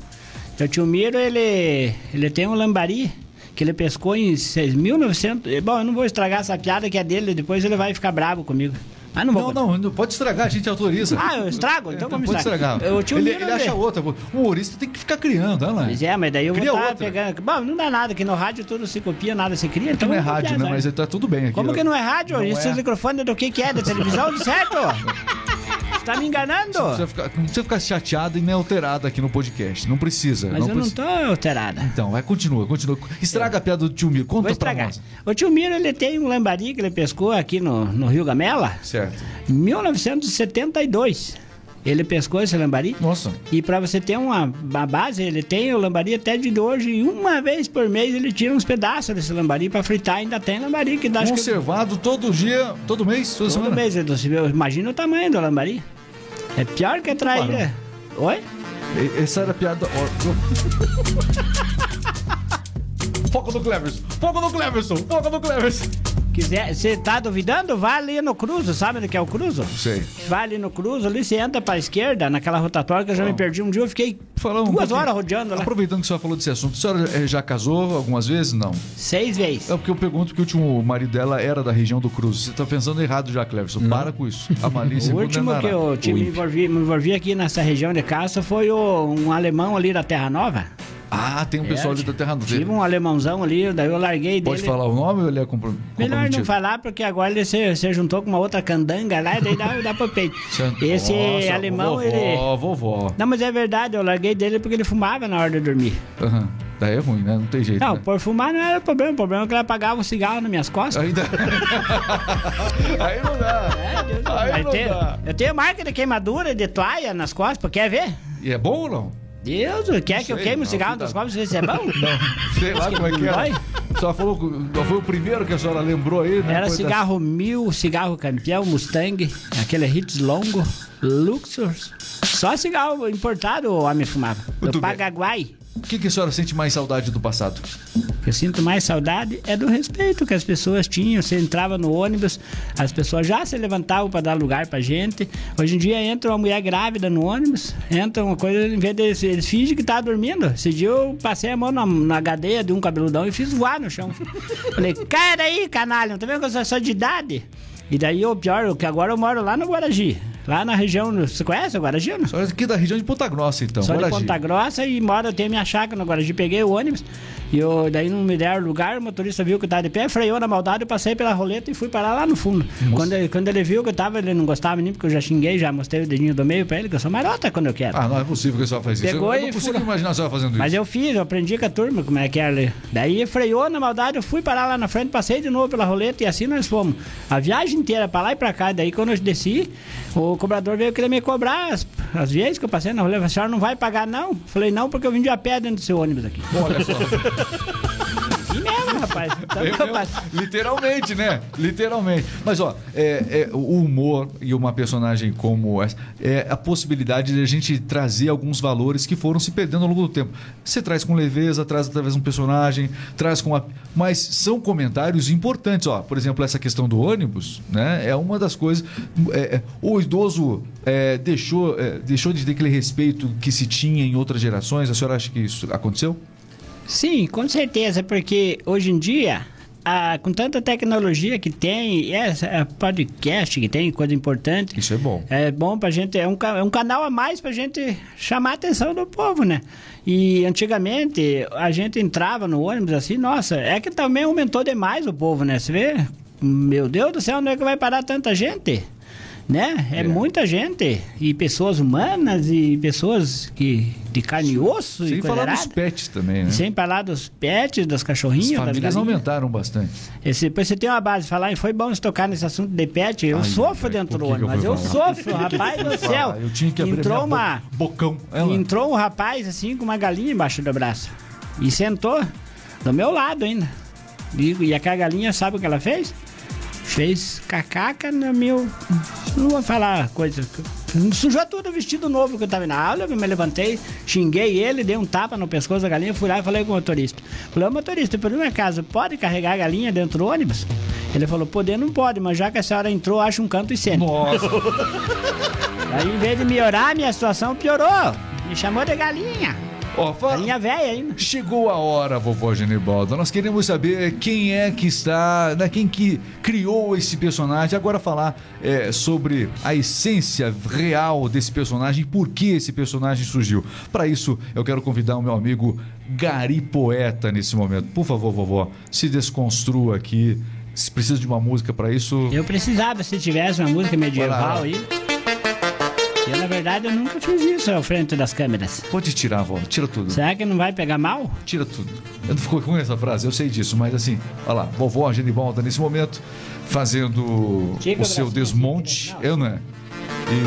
O tio Miro, ele, ele tem um lambari que ele pescou em 6, 1900. Bom, eu não vou estragar essa piada que é dele, depois ele vai ficar bravo comigo. Ah, não vou.
Não, não, não pode estragar, a gente autoriza.
Ah, eu estrago? Então vamos
pode
estragar. O tio
ele
Miro,
ele acha outra. O humorista tem que ficar criando, né,
Mas é, mas daí eu
Cria
vou estar
outra.
pegando. Bom, não dá nada, que no rádio tudo se copia, nada se cria. Então
não é rádio, né? Mas tá tudo bem aqui.
Como que não é rádio?
Não
Esse
é.
microfone do que que é? Da televisão, certo? Tá me enganando?
Não precisa, ficar, não precisa ficar chateado e nem alterado aqui no podcast. Não precisa.
Mas eu não tô alterada.
Então, vai, continua, continua. Estraga a piada do tio Miro. Conta
Vou
pra
estragar.
nós.
O tio Miro, ele tem um lambari que ele pescou aqui no, no Rio Gamela,
Certo.
em 1972. Ele pescou esse lambari.
Nossa.
E pra você ter uma, uma base, ele tem o lambari até de hoje. E uma vez por mês ele tira uns pedaços desse lambari pra fritar. Ainda tem lambari que dá acho que
Conservado todo dia, todo mês, toda
todo
semana.
mês. Eu- Imagina o tamanho do lambari. É pior que a traíra. Oi?
E- Essa era a piada. Foco no Cleverson! Foco no Cleverson! Foco no Cleverson!
Quiser, você tá duvidando? Vá ali no Cruzo, sabe onde que é o Cruzo?
Sei.
Vai ali no Cruzo, ali você entra pra esquerda, naquela rotatória que eu já me perdi um dia, eu fiquei
Falar um
duas
pouquinho.
horas rodeando lá.
Aproveitando que a senhora falou desse assunto, a senhora eh, já casou algumas vezes? Não.
Seis vezes.
É porque eu pergunto que o último marido dela era da região do Cruz. Você tá pensando errado já, Cleverson. Para com isso. A malícia
O último que eu me, envolvi, me envolvi aqui nessa região de caça foi o- um alemão ali da Terra Nova.
Ah, tem um pessoal ali da Terra do
Tive um alemãozão ali, daí eu larguei
Pode
dele.
falar o nome ou ele é compro...
Melhor não
comprometido?
falar, porque agora ele se, se juntou com uma outra candanga lá e daí dá, dá peito. Esse
Nossa,
alemão,
vovó,
ele.
vovó.
Não, mas é verdade, eu larguei dele porque ele fumava na hora de dormir.
Aham. Daí é ruim, né? Não tem jeito.
Não,
né?
por fumar não era problema, o problema é que ele apagava o cigarro nas minhas costas.
Ainda. Aí não dá.
É, Deus
Aí não
eu, tenho,
dá.
eu tenho marca de queimadura de toalha nas costas, quer ver?
E é bom ou não?
Deus, quer que eu queime o
não,
cigarro das costas? Isso é bom?
Sei lá como é que é. Senhora falou foi o primeiro que a senhora lembrou aí, né?
Era cigarro mil, cigarro campeão, Mustang, aquele hits longo, Luxor. Só cigarro importado o homem fumava. Do
bem. O que, que a senhora sente mais saudade do passado?
Eu sinto mais saudade é do respeito que as pessoas tinham. Você entrava no ônibus, as pessoas já se levantavam para dar lugar pra gente. Hoje em dia entra uma mulher grávida no ônibus, entra uma coisa, em vez de eles, fingem que tá dormindo. Esse dia eu passei a mão na, na gadeia de um cabeludão e fiz voar no chão. Falei, cai daí, canalha, não tá vendo que eu sou só de idade? E daí o pior, que agora eu moro lá no Guaragi. Lá na região. Você conhece o Guaragi? Não?
Só aqui da região de Ponta Grossa, então.
Só de
Guaragi.
Ponta Grossa e moro, eu tenho minha chácara no Guaragi. Peguei o ônibus e eu, daí não me deram lugar, o motorista viu que eu tava de pé, freou na maldade, eu passei pela roleta e fui parar lá no fundo. Quando ele, quando ele viu que eu tava, ele não gostava de mim, porque eu já xinguei, já mostrei o dedinho do meio pra ele, que eu sou marota quando eu quero.
Ah, não é possível que a senhora faz isso.
Pegou
eu não consigo
fura-
imaginar a senhora fazendo isso.
Mas eu fiz, eu aprendi com a turma como é que era ali. Daí freou na maldade, eu fui parar lá na frente, passei de novo pela roleta e assim nós fomos. A viagem inteira pra lá e pra cá. Daí quando eu desci, o cobrador veio querer me cobrar as, as vezes que eu passei na roleta. A senhora não vai pagar, não? Falei, não, porque eu vim de a pé dentro do seu ônibus aqui.
Olha só.
Mesmo, rapaz.
Eu- eu-
rapaz.
literalmente, né? Literalmente. Mas, ó, é, é, o humor e uma personagem como essa é a possibilidade de a gente trazer alguns valores que foram se perdendo ao longo do tempo. Você traz com leveza, traz através de um personagem, traz com a. Mas são comentários importantes, ó. Por exemplo, essa questão do ônibus, né? É uma das coisas. é, é, o idoso é, deixou, é, deixou de ter aquele respeito que se tinha em outras gerações. A senhora acha que isso aconteceu?
Sim, com certeza, porque hoje em dia, a- com tanta tecnologia que tem, é, podcast que tem, coisa importante.
Isso é bom.
É bom pra gente, é um, é um canal a mais pra gente chamar a atenção do povo, né? E antigamente a gente entrava no ônibus assim, nossa, é que também aumentou demais o povo, né? Você vê? Meu Deus do céu, onde é que vai parar tanta gente? Né? É,
É.
muita gente. E pessoas humanas e pessoas que, de carne e osso
Sem
e
falar dos pets também, né?
Sem falar dos pets, das
As
cachorrinhas, das
famílias
galinhas.
aumentaram bastante.
Esse, depois você tem uma base falar, e foi bom tocar nesse assunto de pet. Eu
Ai,
sofro dentro do ônibus, mas eu
falar?
sofro, rapaz do céu.
Eu tinha que abrir
Entrou uma.
bo- bocão. Ela.
Entrou um rapaz assim com uma galinha embaixo do braço. E sentou do meu lado ainda. E, e aquela galinha, sabe o que ela fez? Fez cacaca no meu. Não vou falar coisa. Sujou tudo o vestido novo que eu tava na aula, eu me levantei, xinguei ele, dei um tapa no pescoço da galinha, fui lá e falei com o motorista. Falei, ô motorista, por minha casa, pode carregar a galinha dentro do ônibus? Ele falou, poder não pode, mas já que a senhora entrou, acha um canto e senta.
Nossa,
Aí em vez de melhorar, minha situação piorou. Me chamou de galinha.
Ó, fala.
Velha ainda.
Chegou a hora, vovó Genibalda. Nós queremos saber quem é que está, né, quem que criou esse personagem. Agora falar é, sobre a essência real desse personagem, por que esse personagem surgiu. Para isso, eu quero convidar o meu amigo Gari Poeta nesse momento. Por favor, vovó, se desconstrua aqui. Se precisa de uma música para isso,
Eu precisava se tivesse uma música medieval aí. Eu, na verdade, eu nunca fiz isso ao frente das câmeras.
pode tirar, vó. Tira tudo.
Será que não vai pegar mal?
Tira tudo. Eu não ficou com essa frase, eu sei disso, mas assim, olha lá, vovó Genibalda nesse momento fazendo o
o
seu desmonte. Eu não é?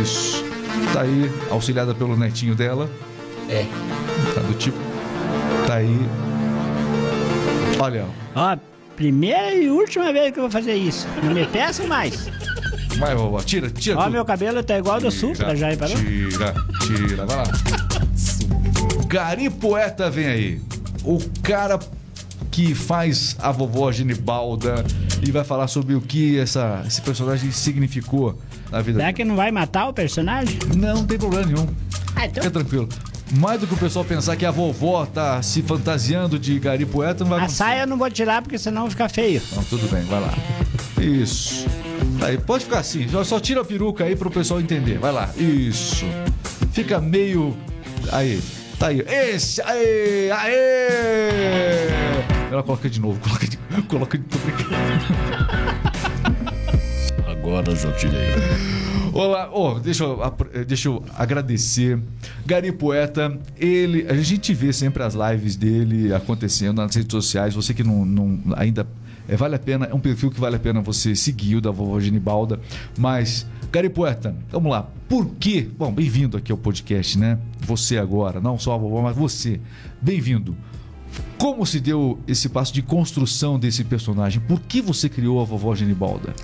Isso. Tá aí, auxiliada pelo netinho dela.
É.
Tá do tipo. Tá aí. Olha,
Ó, primeira e última vez que eu vou fazer isso. Não me peçam mais.
Vai, vovó, tira, tira
Ó,
tudo.
meu cabelo tá igual ao do Supra, já reparou?
Tira, tira, vai lá. Gari Poeta vem aí. O cara que faz a vovó Genibalda e vai falar sobre o que essa, esse personagem significou na vida
Será
dele.
que não vai matar o personagem?
Não, não tem problema nenhum.
Ah, então.
Fica tranquilo. Mais do que o pessoal pensar que a vovó tá se fantasiando de Gari Poeta, não vai
A
acontecer.
saia eu não vou tirar porque senão fica feio.
Não, tudo bem, vai lá. Isso. Aí, pode ficar assim. Só, tira a peruca aí pro pessoal entender. Vai lá. Isso. Fica meio. Aí. Tá aí. Esse. Aê! Aê! Ela coloca de novo. Coloca de. Coloca de.
Agora já tirei.
Olá, oh, deixa, eu, apro- deixa eu agradecer. Gari Poeta, ele, a gente vê sempre as lives dele acontecendo nas redes sociais. Você que não, não- ainda é, vale a pena, é um perfil que vale a pena você seguir o da vovó Genibalda. Mas, Gari Poeta, vamos lá. Por quê? Bom, bem-vindo aqui ao podcast, né? Você agora, não só a vovó, mas você. Bem-vindo. Como se deu esse passo de construção desse personagem? Por que você criou a vovó Genibalda?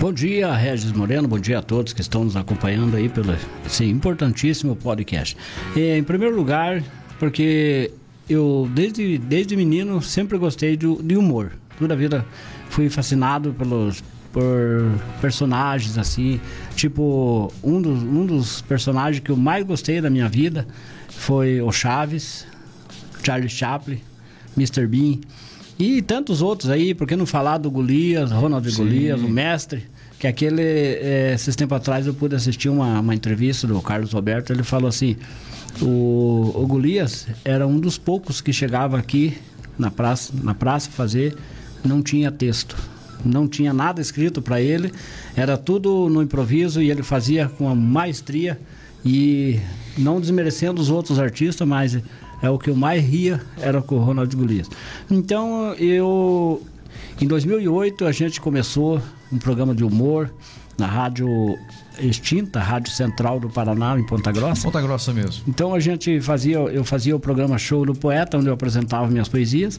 Bom dia, Regis Moreno. Bom dia a todos que estão nos acompanhando aí pelo esse importantíssimo podcast. Eh, em primeiro lugar, porque
eu desde, desde menino sempre gostei de, de humor. Toda a vida fui fascinado pelos por personagens assim, tipo um dos, um dos personagens que eu mais gostei da minha vida foi o Chaves, Charlie Chaplin, Mr. Bean e tantos outros aí, por que não falar do Golias, Ronald
Sim.
Golias, o mestre, que aquele, é, esses tempos atrás eu pude assistir uma, uma entrevista do Carlos Roberto, ele falou assim, o, o Golias era um dos poucos que chegava aqui na praça, na praça fazer, não tinha texto, não tinha nada escrito para ele, era tudo no improviso e ele fazia com a maestria e não desmerecendo os outros artistas, mas é o que eu mais ria era com o Ronald Golias. Então eu em 2008 a gente começou um programa de humor na rádio extinta, Rádio Central do Paraná em Ponta Grossa.
Ponta Grossa mesmo.
Então a gente fazia, eu fazia o programa Show do Poeta, onde eu apresentava minhas poesias.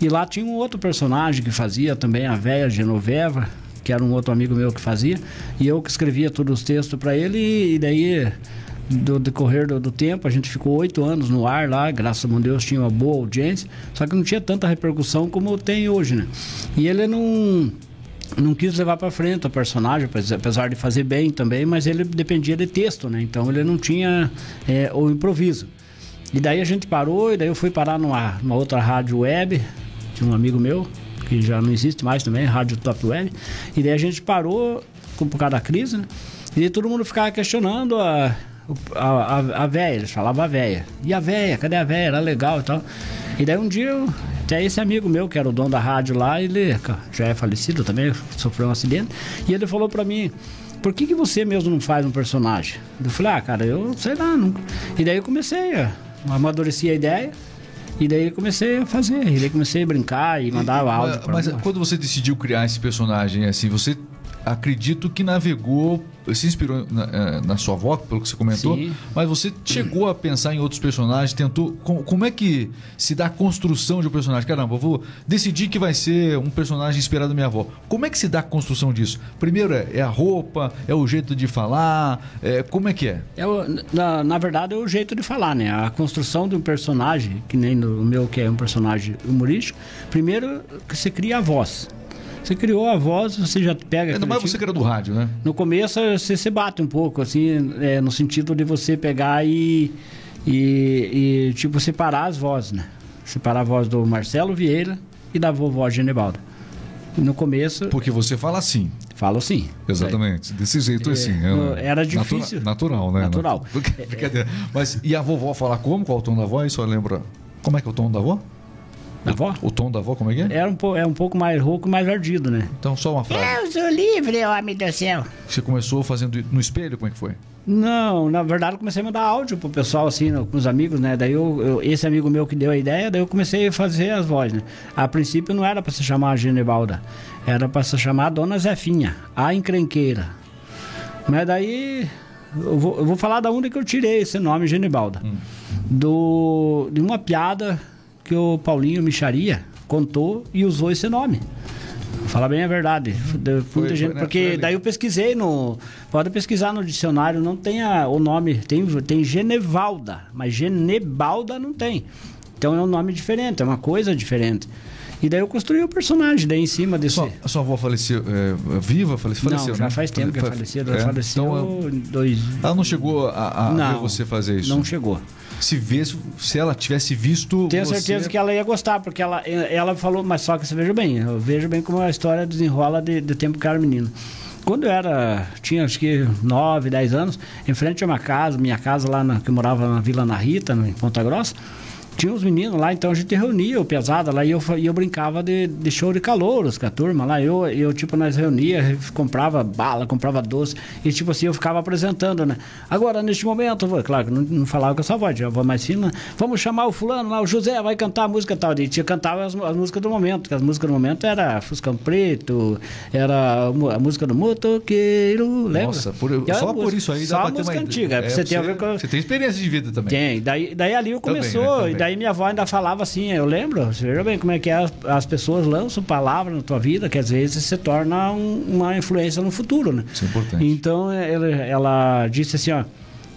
E lá tinha um outro personagem que fazia também, a véia Genoveva, que era um outro amigo meu que fazia. E eu que escrevia todos os textos para ele. E, daí, do decorrer do, do, tempo, a gente ficou oito anos no ar lá. Graças a Deus tinha uma boa audiência. Só que não tinha tanta repercussão como tem hoje, né? E ele não não quis levar para frente o personagem, apesar de fazer bem também, mas ele dependia de texto, né? Então ele não tinha é, o improviso. E daí a gente parou, e daí eu fui parar numa, numa outra rádio web, de um amigo meu, que já não existe mais também, Rádio Top Web. E daí a gente parou por causa da crise, né? E todo mundo ficava questionando a, a, a, a véia, eles falavam a véia. E a véia, cadê a véia? Era legal e tal. E daí um dia eu, até esse amigo meu, que era o dono da rádio lá, ele já é falecido também, sofreu um acidente, e ele falou para mim, por que, que você mesmo não faz um personagem? Eu falei, ah, cara, eu sei lá, nunca. E daí eu comecei, a, amadureci a ideia, e daí comecei a fazer, e daí comecei a brincar e mandava
e,
áudio.
Mas, mas quando você decidiu criar esse personagem, assim, você acredito que navegou, se inspirou na, na, sua avó, pelo que você comentou,
Sim.
mas você chegou a pensar em outros personagens, tentou. Com, como é que se dá a construção de um personagem? Caramba, eu vou decidir que vai ser um personagem inspirado na minha avó. Como é que se dá a construção disso? Primeiro é, é a roupa, é o jeito de falar, é, como é que é?
é o, na, na verdade é o jeito de falar, né? A construção de um personagem, que nem no meu que é um personagem humorístico, primeiro que você cria a voz. Você criou a voz, você já pega.
Ainda mais você que era do rádio, né?
No começo você se bate um pouco, assim, é, no sentido de você pegar e, e, e, tipo, separar as vozes, né? Separar a voz do Marcelo Vieira e da vovó Genebalda. No começo.
Porque você fala assim.
Falo assim.
Exatamente. Desse jeito é, assim.
É, era difícil.
Natura, natural, né?
Natural.
Brincadeira. Mas e a vovó fala como? Qual o tom da voz? Só lembra. Como é que é o tom da avó?
Da avó?
O tom da avó, como é que é?
Era um, é um pouco mais rouco e mais ardido, né?
Então, só uma frase.
Eu sou livre, homem do céu.
Você começou fazendo no espelho, como é que foi?
Não, na verdade eu comecei a mandar áudio pro pessoal, assim, no, com os amigos, né? Daí eu, eu, esse amigo meu que deu a ideia, daí eu comecei a fazer as vozes, né? A princípio não era para se chamar a Genebalda, era para se chamar a Dona Zefinha, a encrenqueira. Mas daí eu vou, eu vou falar da onde que eu tirei esse nome Genebalda. Hum. Do, de uma piada que o Paulinho Micharia contou e usou esse nome. Fala bem a verdade. Foi, muita gente, porque daí eu pesquisei no. Pode pesquisar no dicionário, não tem a, o nome. Tem, tem Genevalda, mas Genebalda não tem. Então é um nome diferente, é uma coisa diferente. E daí eu construí o personagem, daí em cima desse.
A sua avó faleceu é, viva? Faleceu,
não, já
né?
faz tempo que faleceu. Ela
é?
faleceu
então,
em dois.
Ela não chegou a, a
não,
ver você fazer isso?
Não chegou.
Se, vê, se ela tivesse visto.
Tenho
você...
certeza que ela ia gostar, porque ela, ela falou, mas só que você veja bem, eu vejo bem como a história desenrola de, de tempo que eu era menino. Quando eu era, tinha acho que 9, 10 anos, em frente a uma casa, minha casa lá na, que eu morava na Vila Ana Rita, em Ponta Grossa, tinha uns meninos lá, então a gente reunia o pesada lá e eu, e eu brincava de, de show de calouros com a turma lá. Eu, eu tipo, nós reunia, comprava bala, comprava doce e, tipo assim, eu ficava apresentando, né? Agora, neste momento, vou, claro não, não falava com essa voz, já vou mais fina, vamos chamar o fulano lá, o José vai cantar a música tal. E tinha cantava as, as músicas do momento, que as músicas do momento era Fuscão Preto, era a música do motoqueiro, lembra?
Nossa, por, só por isso aí dá
só a música
uma
antiga,
é,
você, tem a ver com...
Você tem experiência de vida também.
Tem, daí, daí ali começou,
também, né? também.
daí minha avó ainda falava assim, eu lembro, você veja bem como é que é, as, as pessoas lançam palavras na tua vida, que às vezes se torna um, uma influência no futuro, né?
Isso é importante.
Então ela, ela disse assim, ó,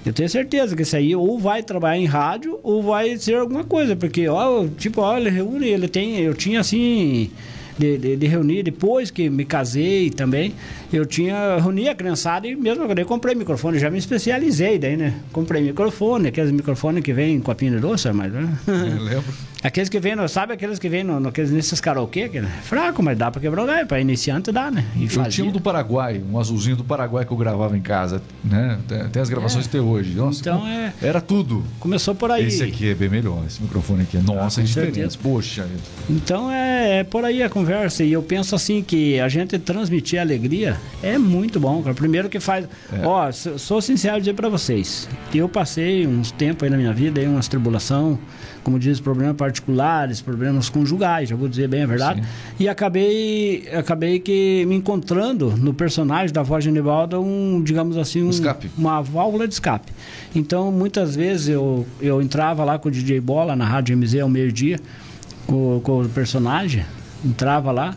Eu tenho certeza que esse aí ou vai trabalhar em rádio ou vai ser alguma coisa, porque ó, tipo, ó, ele reúne, ele tem, eu tinha assim de, de, de, reunir depois que me casei também. Eu tinha reuni a criançada e mesmo eu comprei microfone, já me especializei daí, né? Comprei microfone, aqueles microfones que vem com a pinha de doce, mas. Né? Eu lembro. Aqueles que vêm, sabe aqueles que vêm no, no, nesses karaokê? Que, né? Fraco, mas dá pra quebrar o galho. Pra iniciante dá, né?
E eu tinha um do Paraguai, um azulzinho do Paraguai que eu gravava em casa, né? Tem, tem as gravações é. até hoje. Nossa, então é. Era tudo.
Começou por aí.
Esse aqui é bem melhor, esse microfone aqui. Nossa, ah, é diferente. Certeza. Poxa.
Então é, é, por aí a conversa. E eu penso assim que a gente transmitir alegria é muito bom, cara. Primeiro que faz. É. Ó, sou sincero dizer pra vocês. Eu passei uns tempos aí na minha vida, aí, umas tribulação como diz, problemas particulares, problemas conjugais, já vou dizer bem a verdade. Sim. E acabei, acabei que me encontrando no personagem da voz de Anibaldo um, digamos assim, um, uma válvula de escape. Então, muitas vezes eu, eu entrava lá com o DJ Bola na Rádio MZ ao meio-dia, com, com o personagem, entrava lá,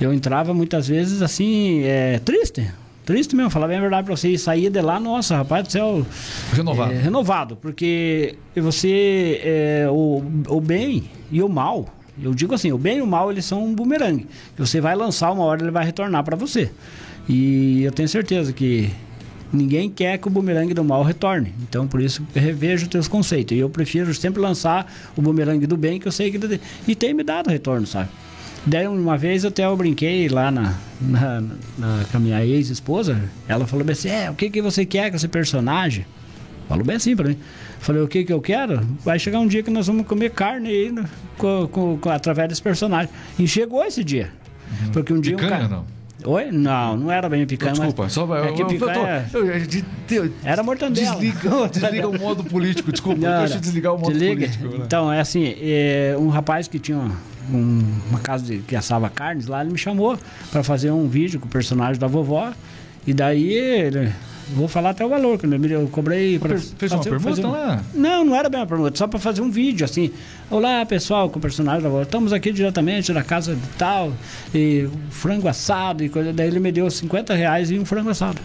eu entrava muitas vezes assim, é, triste, Triste mesmo, falar bem a verdade pra você. E sair de lá, nossa, rapaz do céu.
Renovado.
É, renovado, porque você. É, o, o bem e o mal. Eu digo assim, o bem e o mal eles são um bumerangue. Você vai lançar uma hora ele vai retornar para você. E eu tenho certeza que ninguém quer que o bumerangue do mal retorne. Então, por isso, revejo os teus conceitos. E eu prefiro sempre lançar o bumerangue do bem, que eu sei que... E tem me dado retorno, sabe? Daí uma vez até eu brinquei lá na, na, na com a minha ex-esposa. Ela falou bem assim: é, o que, que você quer com esse personagem? Falou bem assim pra mim. Falei, o que que eu quero? Vai chegar um dia que nós vamos comer carne aí, né, com, com, com, através desse personagem. E chegou esse dia.
Uhum. Porque um dia. Picanha, um cara... não?
Oi? Não, não era bem picanha.
Desculpa, só vai.
É que picanha... eu, eu, eu, era mortandela.
Desliga, desliga o modo político, desculpa. Não, deixa eu desligar o modo desliga. político. Né?
Então, é assim, é, um rapaz que tinha um, uma casa de, que assava carnes lá, ele me chamou para fazer um vídeo com o personagem da vovó. E daí ele. Vou falar até o valor, que eu cobrei.
Pra, fez uma pergunta fazer, lá?
Não, não era bem uma pergunta, só para fazer um vídeo assim. Olá pessoal, com o personagem da vovó. Estamos aqui diretamente da casa de tal, e frango assado e coisa. Daí ele me deu 50 reais e um frango assado.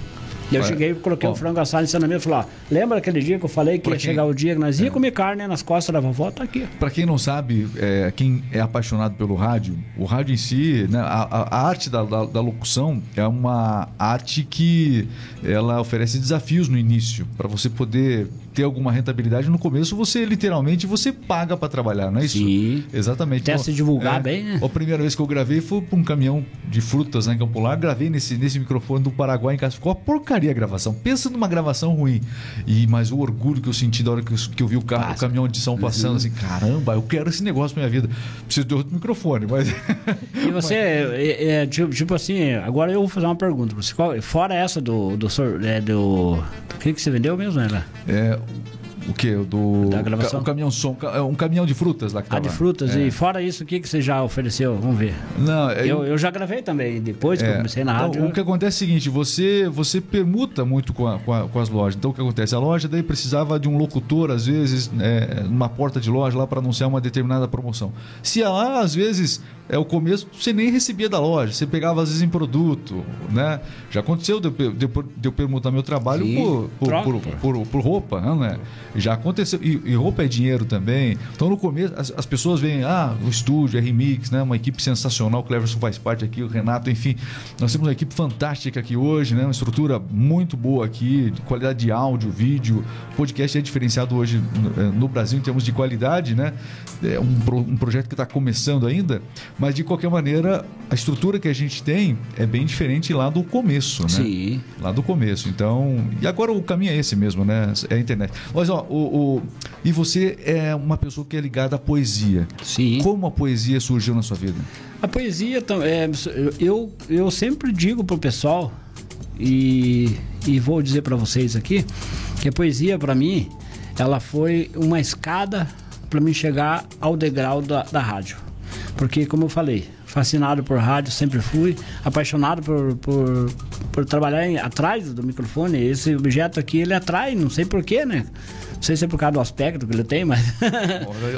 E eu cheguei e coloquei o um frango assado em cima da mesa e falei, ó, lembra aquele dia que eu falei que pra ia quem... chegar o dia que nós ia é. comer carne nas costas da vovó? Tá aqui.
Para quem não sabe, é, quem é apaixonado pelo rádio, o rádio em si, né, a, a arte da, da, da, locução é uma arte que ela oferece desafios no início, para você poder ter alguma rentabilidade, no começo você literalmente você paga para trabalhar, não é isso?
Sim.
Exatamente.
Até se divulgar é, bem, né?
A primeira vez que eu gravei foi para um caminhão de frutas né, em Campo Largo, gravei nesse, nesse microfone do Paraguai em casa. Ficou uma porcaria a gravação. Pensa numa gravação ruim. E, mas o orgulho que eu senti da hora que eu, que eu vi o, carro, o caminhão de som passando, uhum. assim, caramba, eu quero esse negócio pra minha vida. Preciso de outro microfone, mas.
E você, é, é, tipo, tipo, assim, agora eu vou fazer uma pergunta. Você, fora essa do. do, é, do, do que, que você vendeu mesmo, né?
É, o que? Do. Da gravação? Um caminhão som, é um caminhão de frutas lá que
Ah, de frutas. É. E fora isso, o que, que você já ofereceu? Vamos ver.
Não,
é, eu, eu já gravei também, depois que é, eu comecei na então, rádio.
Então, o que acontece é o seguinte: você, você permuta muito com, a, com, a, com, as lojas. Então o que acontece? A loja daí precisava de um locutor, às vezes, é, numa porta de loja lá para anunciar uma determinada promoção. Se lá, às vezes, é o começo, você nem recebia da loja, você pegava às vezes em produto, né? Já aconteceu de eu, de, de eu permutar meu trabalho por, por, por, por, por, roupa, né? Já aconteceu, e, e, roupa é dinheiro também. Então no começo as, as pessoas veem, ah, o estúdio, R-Mix, né? Uma equipe sensacional, o Cleverson faz parte aqui, o Renato, enfim. Nós temos uma equipe fantástica aqui hoje, né? Uma estrutura muito boa aqui, de qualidade de áudio, vídeo. O podcast é diferenciado hoje no, no Brasil em termos de qualidade, né? É um, um projeto que está começando ainda, mas de qualquer maneira, a estrutura que a gente tem é bem diferente lá do começo, né?
Sim.
Lá do começo. Então, e agora o caminho é esse mesmo, né? É a internet. Mas ó, o, o, e você é uma pessoa que é ligada à poesia.
Sim.
Como a poesia surgiu na sua vida?
A poesia é, eu eu sempre digo pro pessoal e, e vou dizer para vocês aqui que a poesia para mim ela foi uma escada para mim chegar ao degrau da, da rádio. Porque, como eu falei, fascinado por rádio, sempre fui, apaixonado por, por, por trabalhar em, atrás do microfone. Esse objeto aqui, ele atrai, não sei porquê, né? Não sei se é por causa do aspecto que ele tem, mas.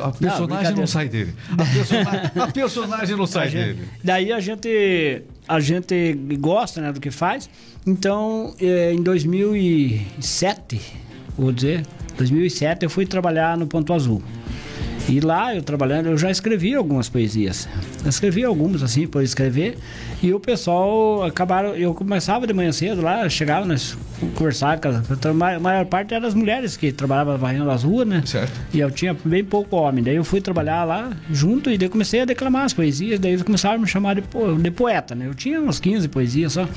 A personagem não, não sai dele. A personagem, a personagem não sai
gente,
dele.
Daí a gente, a gente gosta né, do que faz. Então, eh, em 2007 vou dizer, 2007 eu fui trabalhar no Ponto Azul. E lá eu trabalhando, eu já escrevi algumas poesias. Eu escrevi algumas assim por escrever. E o pessoal acabaram. Eu começava de manhã cedo lá, chegava, nós conversava a maior parte eram as mulheres que trabalhavam varrendo as ruas, né?
Certo.
E eu tinha bem pouco homem. Daí eu fui trabalhar lá junto e daí comecei a declamar as poesias. Daí eles começaram a me chamar de, de poeta, né? Eu tinha uns 15 poesias só.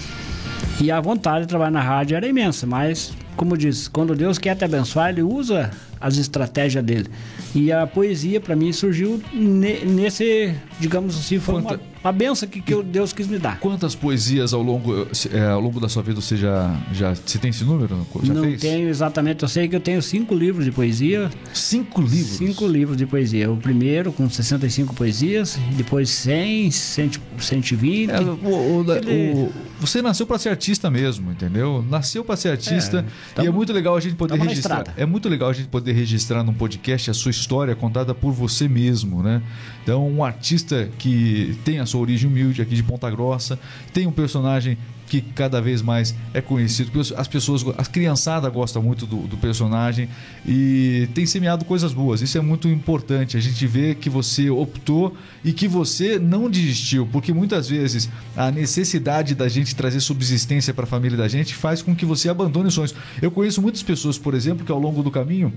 E a vontade de trabalhar na rádio era imensa, mas, como diz, quando Deus quer te abençoar, Ele usa as estratégias dele. E a poesia, para mim, surgiu ne- nesse, digamos assim, foi uma,
Quanta-
uma benção que, que Deus quis me dar.
Quantas poesias ao longo, é, ao longo da sua vida você já, já. Você tem esse número? Já
Não
fez?
tenho exatamente, eu sei que eu tenho cinco livros de poesia,
Cinco livros.
Cinco livros de poesia. O primeiro com 65 poesias, depois 100, 100 120.
É, o- o-
Ele-
o- você nasceu para ser artista mesmo, entendeu? Nasceu para ser artista
É,
e é
tamo-
muito legal a gente poder registrar. É muito legal a gente poder registrar num podcast a sua história contada por você mesmo, né? Então, um artista que tem a sua origem humilde aqui de Ponta Grossa, tem um personagem que cada vez mais é conhecido. As pessoas, as criançada gosta muito do, do personagem e tem semeado coisas boas. Isso é muito importante. A gente vê que você optou e que você não desistiu, porque muitas vezes a necessidade da gente trazer subsistência para a família da gente faz com que você abandone os sonhos. Eu conheço muitas pessoas, por exemplo, que ao longo do caminho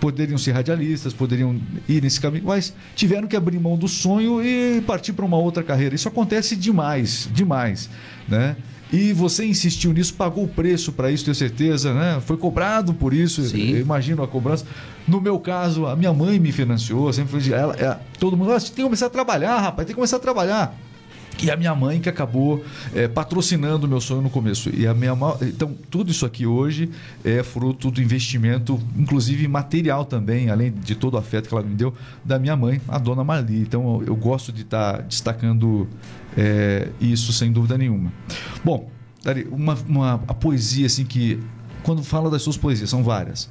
poderiam ser radialistas, poderiam ir nesse caminho, mas tiveram que abrir mão do sonho e partir para uma outra carreira. Isso acontece demais, demais, né? E você insistiu nisso, pagou o preço para isso, tenho certeza, né? Foi cobrado por isso,
Sim.
eu imagino a cobrança. No meu caso, a minha mãe me financiou, sempre foi de ela, é, todo mundo, ah, você tem que começar a trabalhar, rapaz, tem que começar a trabalhar. E a minha mãe que acabou é, patrocinando o meu sonho no começo. E a minha então tudo isso aqui hoje é fruto do investimento, inclusive material também, além de todo o afeto que ela me deu, da minha mãe, a dona Marli. Então eu, eu gosto de estar destacando é, isso sem dúvida nenhuma. Bom, Dari, uma, uma a poesia assim que quando fala das suas poesias são várias.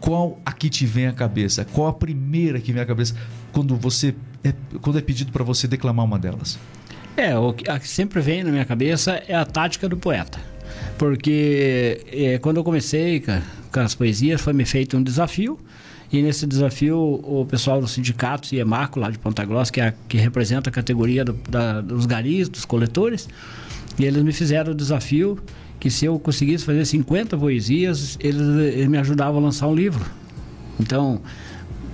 Qual a que te vem à cabeça? Qual a primeira que vem à cabeça quando você é, quando é pedido para você declamar uma delas?
É, o que sempre vem na minha cabeça é a tática do poeta. Porque é, quando eu comecei com, com as poesias, foi me feito um desafio. E nesse desafio, o pessoal do sindicato IEMACO, lá de Ponta Grossa, que, é que representa a categoria do- da- dos garis, dos coletores, e eles me fizeram o desafio que se eu conseguisse fazer 50 poesias, eles, eles me ajudavam a lançar um livro. Então,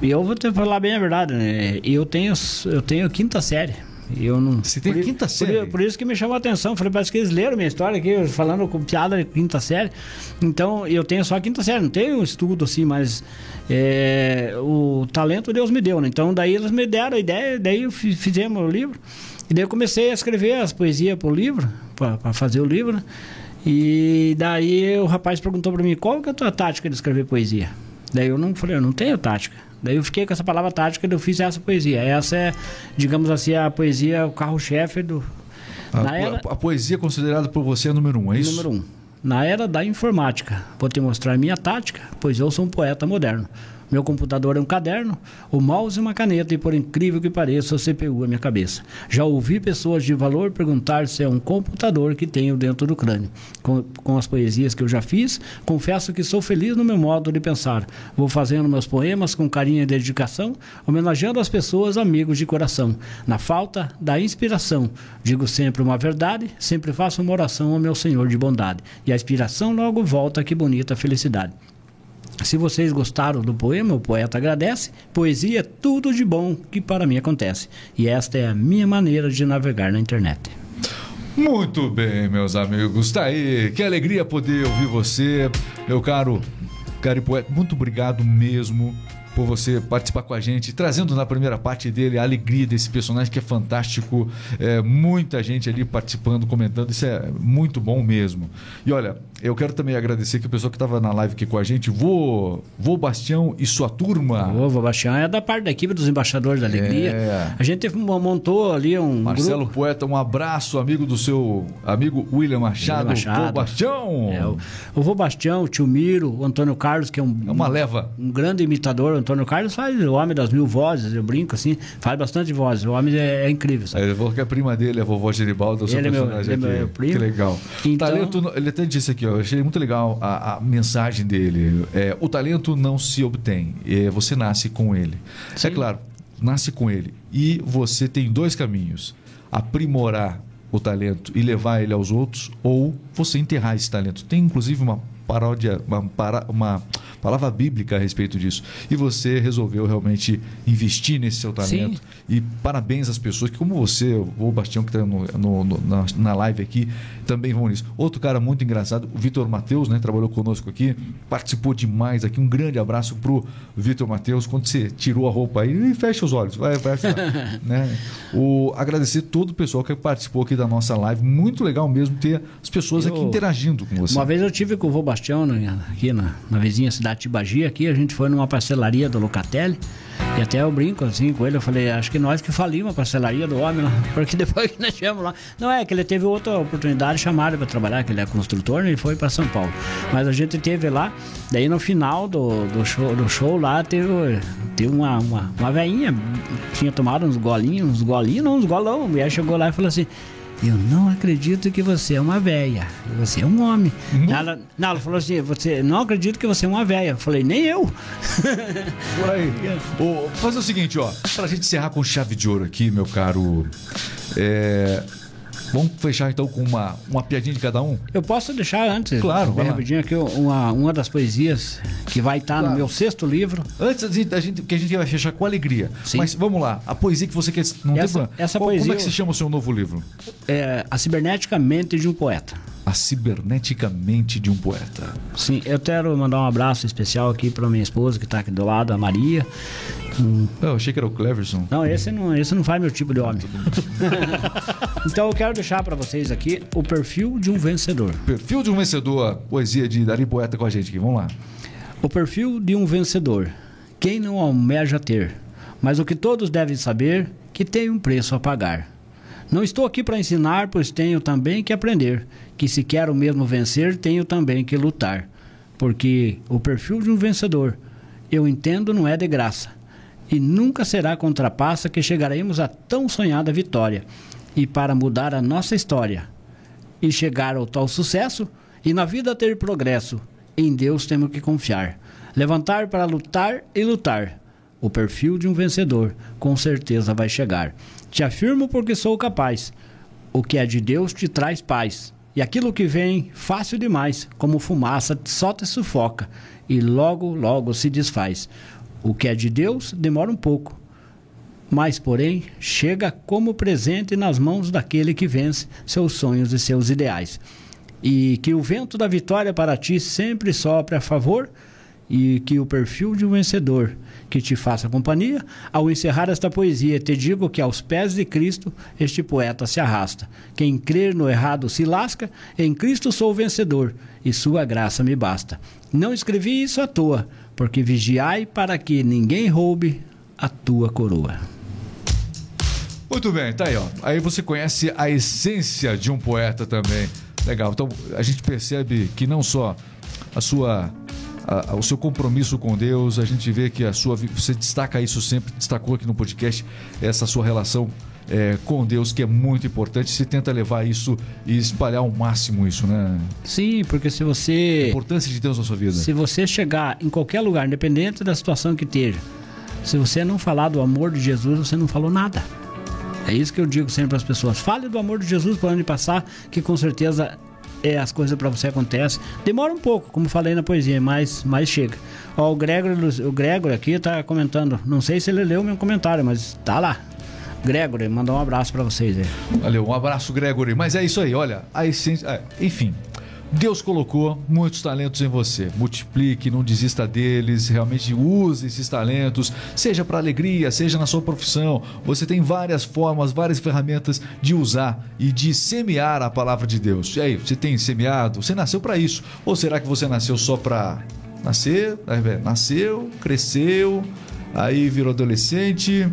eu vou te falar bem a verdade, né? Eu tenho, eu tenho quinta série. Eu não,
Você tem
por
quinta
por
série?
Por, isso que me chamou a atenção. Falei, parece que eles leram minha história aqui, falando com piada de quinta série. Então, eu tenho só a quinta série, não tenho estudo assim, mas é, o talento Deus me deu, né? Então, daí eles me deram a ideia, daí fizemos o livro. E daí eu comecei a escrever as poesias pro livro, para fazer o livro, né? E daí o rapaz perguntou para mim, qual que é a tua tática de escrever poesia? Daí eu não falei, eu não tenho tática. Daí eu fiquei com essa palavra tática e eu fiz essa poesia. Essa é, digamos assim, a poesia, o carro-chefe do.
A,
na era,
a poesia considerada por você é número um, é isso?
número um. Na era da informática, vou te mostrar minha tática, pois eu sou um poeta moderno. Meu computador é um caderno, o mouse é uma caneta e, por incrível que pareça, o CPU é minha cabeça. Já ouvi pessoas de valor perguntar se é um computador que tenho dentro do crânio. Com, com as poesias que eu já fiz, confesso que sou feliz no meu modo de pensar. Vou fazendo meus poemas com carinho e dedicação, homenageando as pessoas amigos de coração. Na falta da inspiração, digo sempre uma verdade, sempre faço uma oração ao meu Senhor de bondade. E a inspiração logo volta, que bonita felicidade. Se vocês gostaram do poema, o poeta agradece. Poesia é tudo de bom que para mim acontece. E esta é a minha maneira de navegar na internet.
Muito bem, meus amigos. Tá aí. Que alegria poder ouvir você, meu caro Cari Poeta. Muito obrigado mesmo por você participar com a gente, trazendo na primeira parte dele a alegria desse personagem que é fantástico. É, muita gente ali participando, comentando. Isso é muito bom mesmo. E olha, eu quero também agradecer que o pessoal que estava na live aqui com a gente, Vô, Vô Bastião e sua turma.
O Vô Bastião é da parte da equipe dos Embaixadores da Alegria.
É.
A gente montou ali um
Marcelo
grupo.
Poeta, um abraço, amigo do seu amigo William Machado,
William Machado.
Vô Bastião.
É, o, o Vô Bastião, o tio Miro, o Antônio Carlos, que é um,
É uma leva.
um grande imitador, Antônio Carlos faz o Homem das Mil Vozes, eu brinco assim, faz bastante vozes. O homem é, é incrível. Sabe?
Vou que a prima dele, a vovó Geribaldo, é o seu
Ele é meu-
personagem
ele é meu primo.
Que legal.
Então-
Talento, ele até disse aqui, ó, eu achei muito legal a, a mensagem dele. É, o talento não se obtém, é, você nasce com ele. É
Sim.
claro, nasce com ele. E você tem dois caminhos: aprimorar o talento e levar ele aos outros, ou você enterrar esse talento. Tem inclusive uma paródia, uma, para- uma palavra bíblica a respeito disso. E você resolveu realmente investir nesse seu talento.
Sim.
E parabéns às pessoas que, como você, o Bastião, que está na, na live aqui, também vão nisso. Outro cara muito engraçado, o Vitor Matheus, né? Trabalhou conosco aqui, participou demais aqui. Um grande abraço pro Vitor Matheus. Quando você tirou a roupa aí, fecha os olhos, vai, vai né? O, agradecer todo o pessoal que participou aqui da nossa live. Muito legal mesmo ter as pessoas aqui
Eu-
interagindo com você.
Uma vez eu tive com o vô Bastião né, aqui na, na vizinha cidade de Tibagi, aqui a gente foi numa parcelaria do Locatelli e até eu brinco assim com ele, eu falei, acho que nós que falimos a parcelaria do homem lá, porque depois que nós chegamos lá, não é que ele teve outra oportunidade, chamaram para trabalhar, que ele é construtor, né, ele foi para São Paulo, mas a gente teve lá, daí no final do, do, show, do show lá teve, teve uma, uma, uma veinha, tinha tomado uns golinhos, uns golinhos, uns golão, a mulher chegou lá e falou assim, eu não acredito que você é uma véia. Você é um homem. Ela, não, ela falou assim: você não acredito que você é uma véia. Eu falei, nem eu.
Aí. Ô, fazer o seguinte, ó. Pra gente encerrar com chave de ouro aqui, meu caro. é, Vamos fechar então com uma, uma piadinha de cada um?
Eu posso deixar antes,
Claro,
bem rapidinho aqui, uma, uma das poesias que vai estar
Claro.
no meu sexto livro.
Antes da gente, que a gente vai fechar com alegria.
Sim.
Mas vamos lá, a poesia que você quer. Não tem
Essa-
problema.
essa
Qual- Como
poesia
é que se chama o seu novo livro?
É, a cibernética mente de um poeta.
A Cibernética Mente de um Poeta.
Sim, eu quero mandar um abraço especial aqui para minha esposa que está aqui do lado, a Maria. Hum,
Eu achei que era o Cleverson.
Não, esse não, esse não faz meu tipo de homem. então eu quero deixar para vocês aqui o perfil de um vencedor.
Perfil de um vencedor, poesia de Dari Poeta com a gente aqui. Vamos lá.
O perfil de um vencedor. Quem não almeja ter, mas o que todos devem saber, que tem um preço a pagar. Não estou aqui para ensinar, pois tenho também que aprender, que se quero mesmo vencer, tenho também que lutar. Porque o perfil de um vencedor, eu entendo, não é de graça. E nunca será com trapaça que chegaremos a tão sonhada vitória. E para mudar a nossa história, e chegar ao tal sucesso e na vida ter progresso. Em Deus temos que confiar. Levantar para lutar e lutar. O perfil de um vencedor com certeza vai chegar. Te afirmo porque sou capaz. O que é de Deus te traz paz. E aquilo que vem, fácil demais, como fumaça, só te sufoca e logo, logo se desfaz. O que é de Deus demora um pouco, mas, porém, chega como presente nas mãos daquele que vence seus sonhos e seus ideais. E que o vento da vitória para ti sempre sopre a favor e que o perfil de um vencedor que te faça companhia. Ao encerrar esta poesia, te digo que aos pés de Cristo este poeta se arrasta. Quem crer no errado se lasca, em Cristo sou vencedor e sua graça me basta. Não escrevi isso à toa, porque vigiai para que ninguém roube a tua coroa.
Muito bem, tá aí, ó. Aí você conhece a essência de um poeta também. Legal. Então a gente percebe que não só a sua a- a- o seu compromisso com Deus, a gente vê que a sua você destaca isso sempre, destacou aqui no podcast essa sua relação é, com Deus que é muito importante. Você tenta levar isso e espalhar ao máximo isso, né?
Sim, porque se
A
você
importância de Deus na sua vida.
se você chegar em qualquer lugar, independente da situação que esteja, se você não falar do amor de Jesus, você não falou nada. É isso que eu digo sempre às pessoas. Fale do amor de Jesus para onde passar, que com certeza é, as coisas para você acontecem. Demora um pouco, como falei na poesia, mas, mas chega. Ó, o Gregor, o Gregor aqui está comentando. Não sei se ele leu meu comentário, mas tá lá. Gregor, mandou um abraço para vocês aí.
Valeu, um abraço, Gregory. Mas é isso aí, olha, a essência. é, enfim, Deus colocou muitos talentos em você. Multiplique, não desista deles, realmente use esses talentos, seja para alegria, seja na sua profissão. Você tem várias formas, várias ferramentas de usar e de semear a palavra de Deus. E aí, você tem semeado? Você nasceu para isso? Ou será que você nasceu só para nascer? Nasceu, cresceu, aí virou adolescente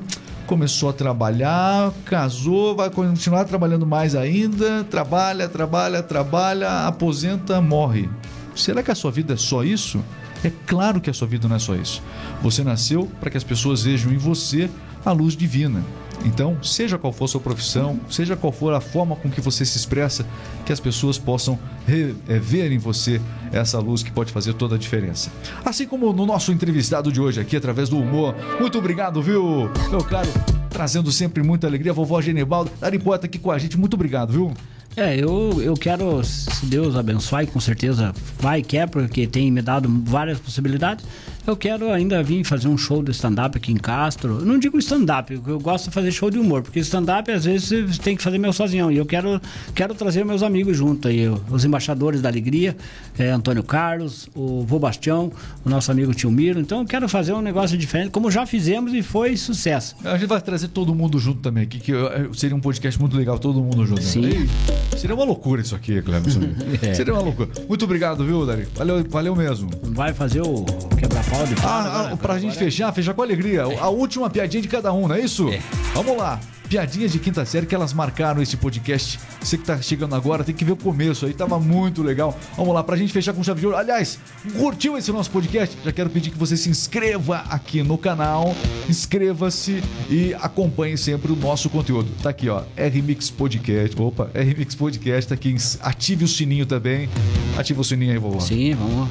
começou a trabalhar, casou, vai continuar trabalhando mais ainda, trabalha, trabalha, trabalha, aposenta, morre. Será que a sua vida é só isso? É claro que a sua vida não é só isso. Você nasceu para que as pessoas vejam em você a luz divina. Então, seja qual for a sua profissão, seja qual for a forma com que você se expressa, que as pessoas possam eh, ver em você essa luz que pode fazer toda a diferença. Assim como no nosso entrevistado de hoje aqui, através do humor. Muito obrigado, viu, meu caro? Trazendo sempre muita alegria. Vovó Genibaldo, Dari Poeta aqui com a gente. Muito obrigado, viu?
É, eu, eu quero, se Deus abençoar, e com certeza vai quer, porque tem me dado várias possibilidades. Eu quero ainda vir fazer um show de stand-up aqui em Castro. Eu não digo stand-up, eu gosto de fazer show de humor, porque stand-up às vezes tem que fazer meu sozinho. E eu quero, quero trazer meus amigos junto aí, os embaixadores da alegria, é, Antônio Carlos, o Vô Bastião, o nosso amigo Tio Miro. Então eu quero fazer um negócio diferente, como já fizemos e foi sucesso.
A gente vai trazer todo mundo junto também, que, que eh, seria um podcast muito legal, todo mundo junto. né?
Sim.
Ei, seria uma loucura isso aqui, Cleberson. Seria uma loucura. Muito obrigado, viu, Dari? Valeu, valeu mesmo.
Vai fazer o quebra-pau de pau
Ah,
agora?
ah, pra gente fechar, fechar com alegria. A última piadinha de cada um, não é isso? Vamos lá. Piadinhas de quinta série que elas marcaram esse podcast. Você que tá chegando agora, tem que ver o começo aí, tava muito legal. Vamos lá, pra gente fechar com chave de ouro. Aliás, curtiu esse nosso podcast? Já quero pedir que você se inscreva aqui no canal, inscreva-se e acompanhe sempre o nosso conteúdo. Tá aqui, ó, RMix Podcast. Opa, RMix Podcast, tá aqui. Ative o sininho também. Ativa o sininho aí, vovó.
Sim, vamos.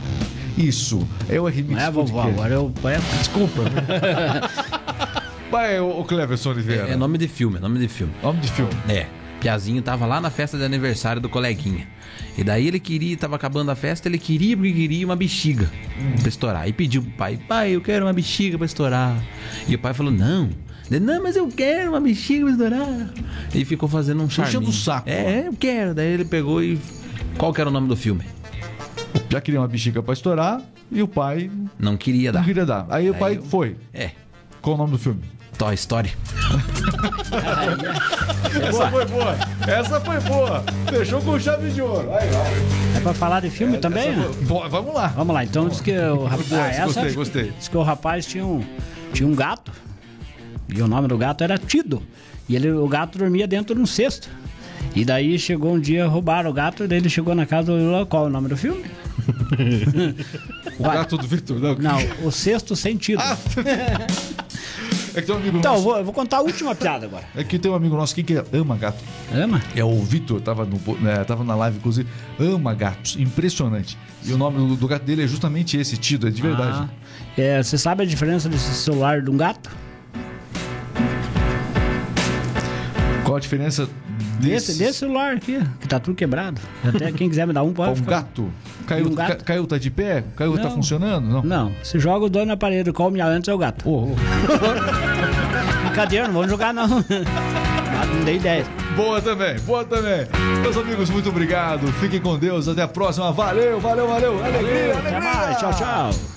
Isso, é o
Não é, vovó, agora eu poeta.
Desculpa. Vai, o Cleverson Oliveira.
É nome de filme, é nome de filme.
Nome de filme.
É. Piazinho tava lá na festa de aniversário do coleguinha. E daí ele queria, tava acabando a festa, ele queria porque queria uma bexiga pra estourar. E pediu pro pai, pai, eu quero uma bexiga pra estourar. E o pai falou, não. Ele, não, mas eu quero uma bexiga pra estourar. E ficou fazendo um charminho.
Enchendo o saco.
É, eu quero. Daí ele pegou e... Qual que era o nome do filme?
Já queria uma bexiga pra estourar e o pai
Não queria
não
dar.
queria dar. Aí o pai
eu-
foi.
É.
Qual o nome do filme?
Toy Story.
Essa foi boa. Essa foi boa. Fechou com chave de ouro. Aí, ó.
É pra falar de filme também?
Essa
né?
foi- Vamos lá.
Vamos lá, então diz que o rapaz. Ah, essa-
gostei, gostei.
Diz que o rapaz tinha um, tinha um gato. E o nome do gato era Tido. E ele, o gato dormia dentro de um cesto. E daí chegou um dia, roubaram o gato, e daí ele chegou na casa do qual é o nome do filme?
O gato do Vitor. Não,
Não, o sexto sentido.
Ah, É que tem um amigo
então,
nosso.
vou, vou contar a última piada agora.
É que tem um amigo nosso aqui que ama gato.
Ama?
É o Vitor, tava, no, né, tava na live, inclusive, ama gatos. Impressionante. E o nome do, do gato dele é justamente esse, Tido, é de verdade.
Ah, é, você sabe a diferença desse celular de um gato?
Qual a diferença desse?
Desse, celular aqui, que tá tudo quebrado. Até quem quiser me dar um pode.
Um
ficar.
gato? Caiu,
um gato?
ca- caiu, tá de pé? Caiu, tá
Não.
funcionando? Não.
Não, se joga o dono na parede, come antes é o gato.
Ô, ô.
Brincadeira, não vamos jogar não. Não dei ideia.
Boa também, boa também. Meus amigos, muito obrigado. Fiquem com Deus. Até a próxima. Valeu, valeu, valeu. Alegria,
Até
alegria.
mais, tchau, tchau.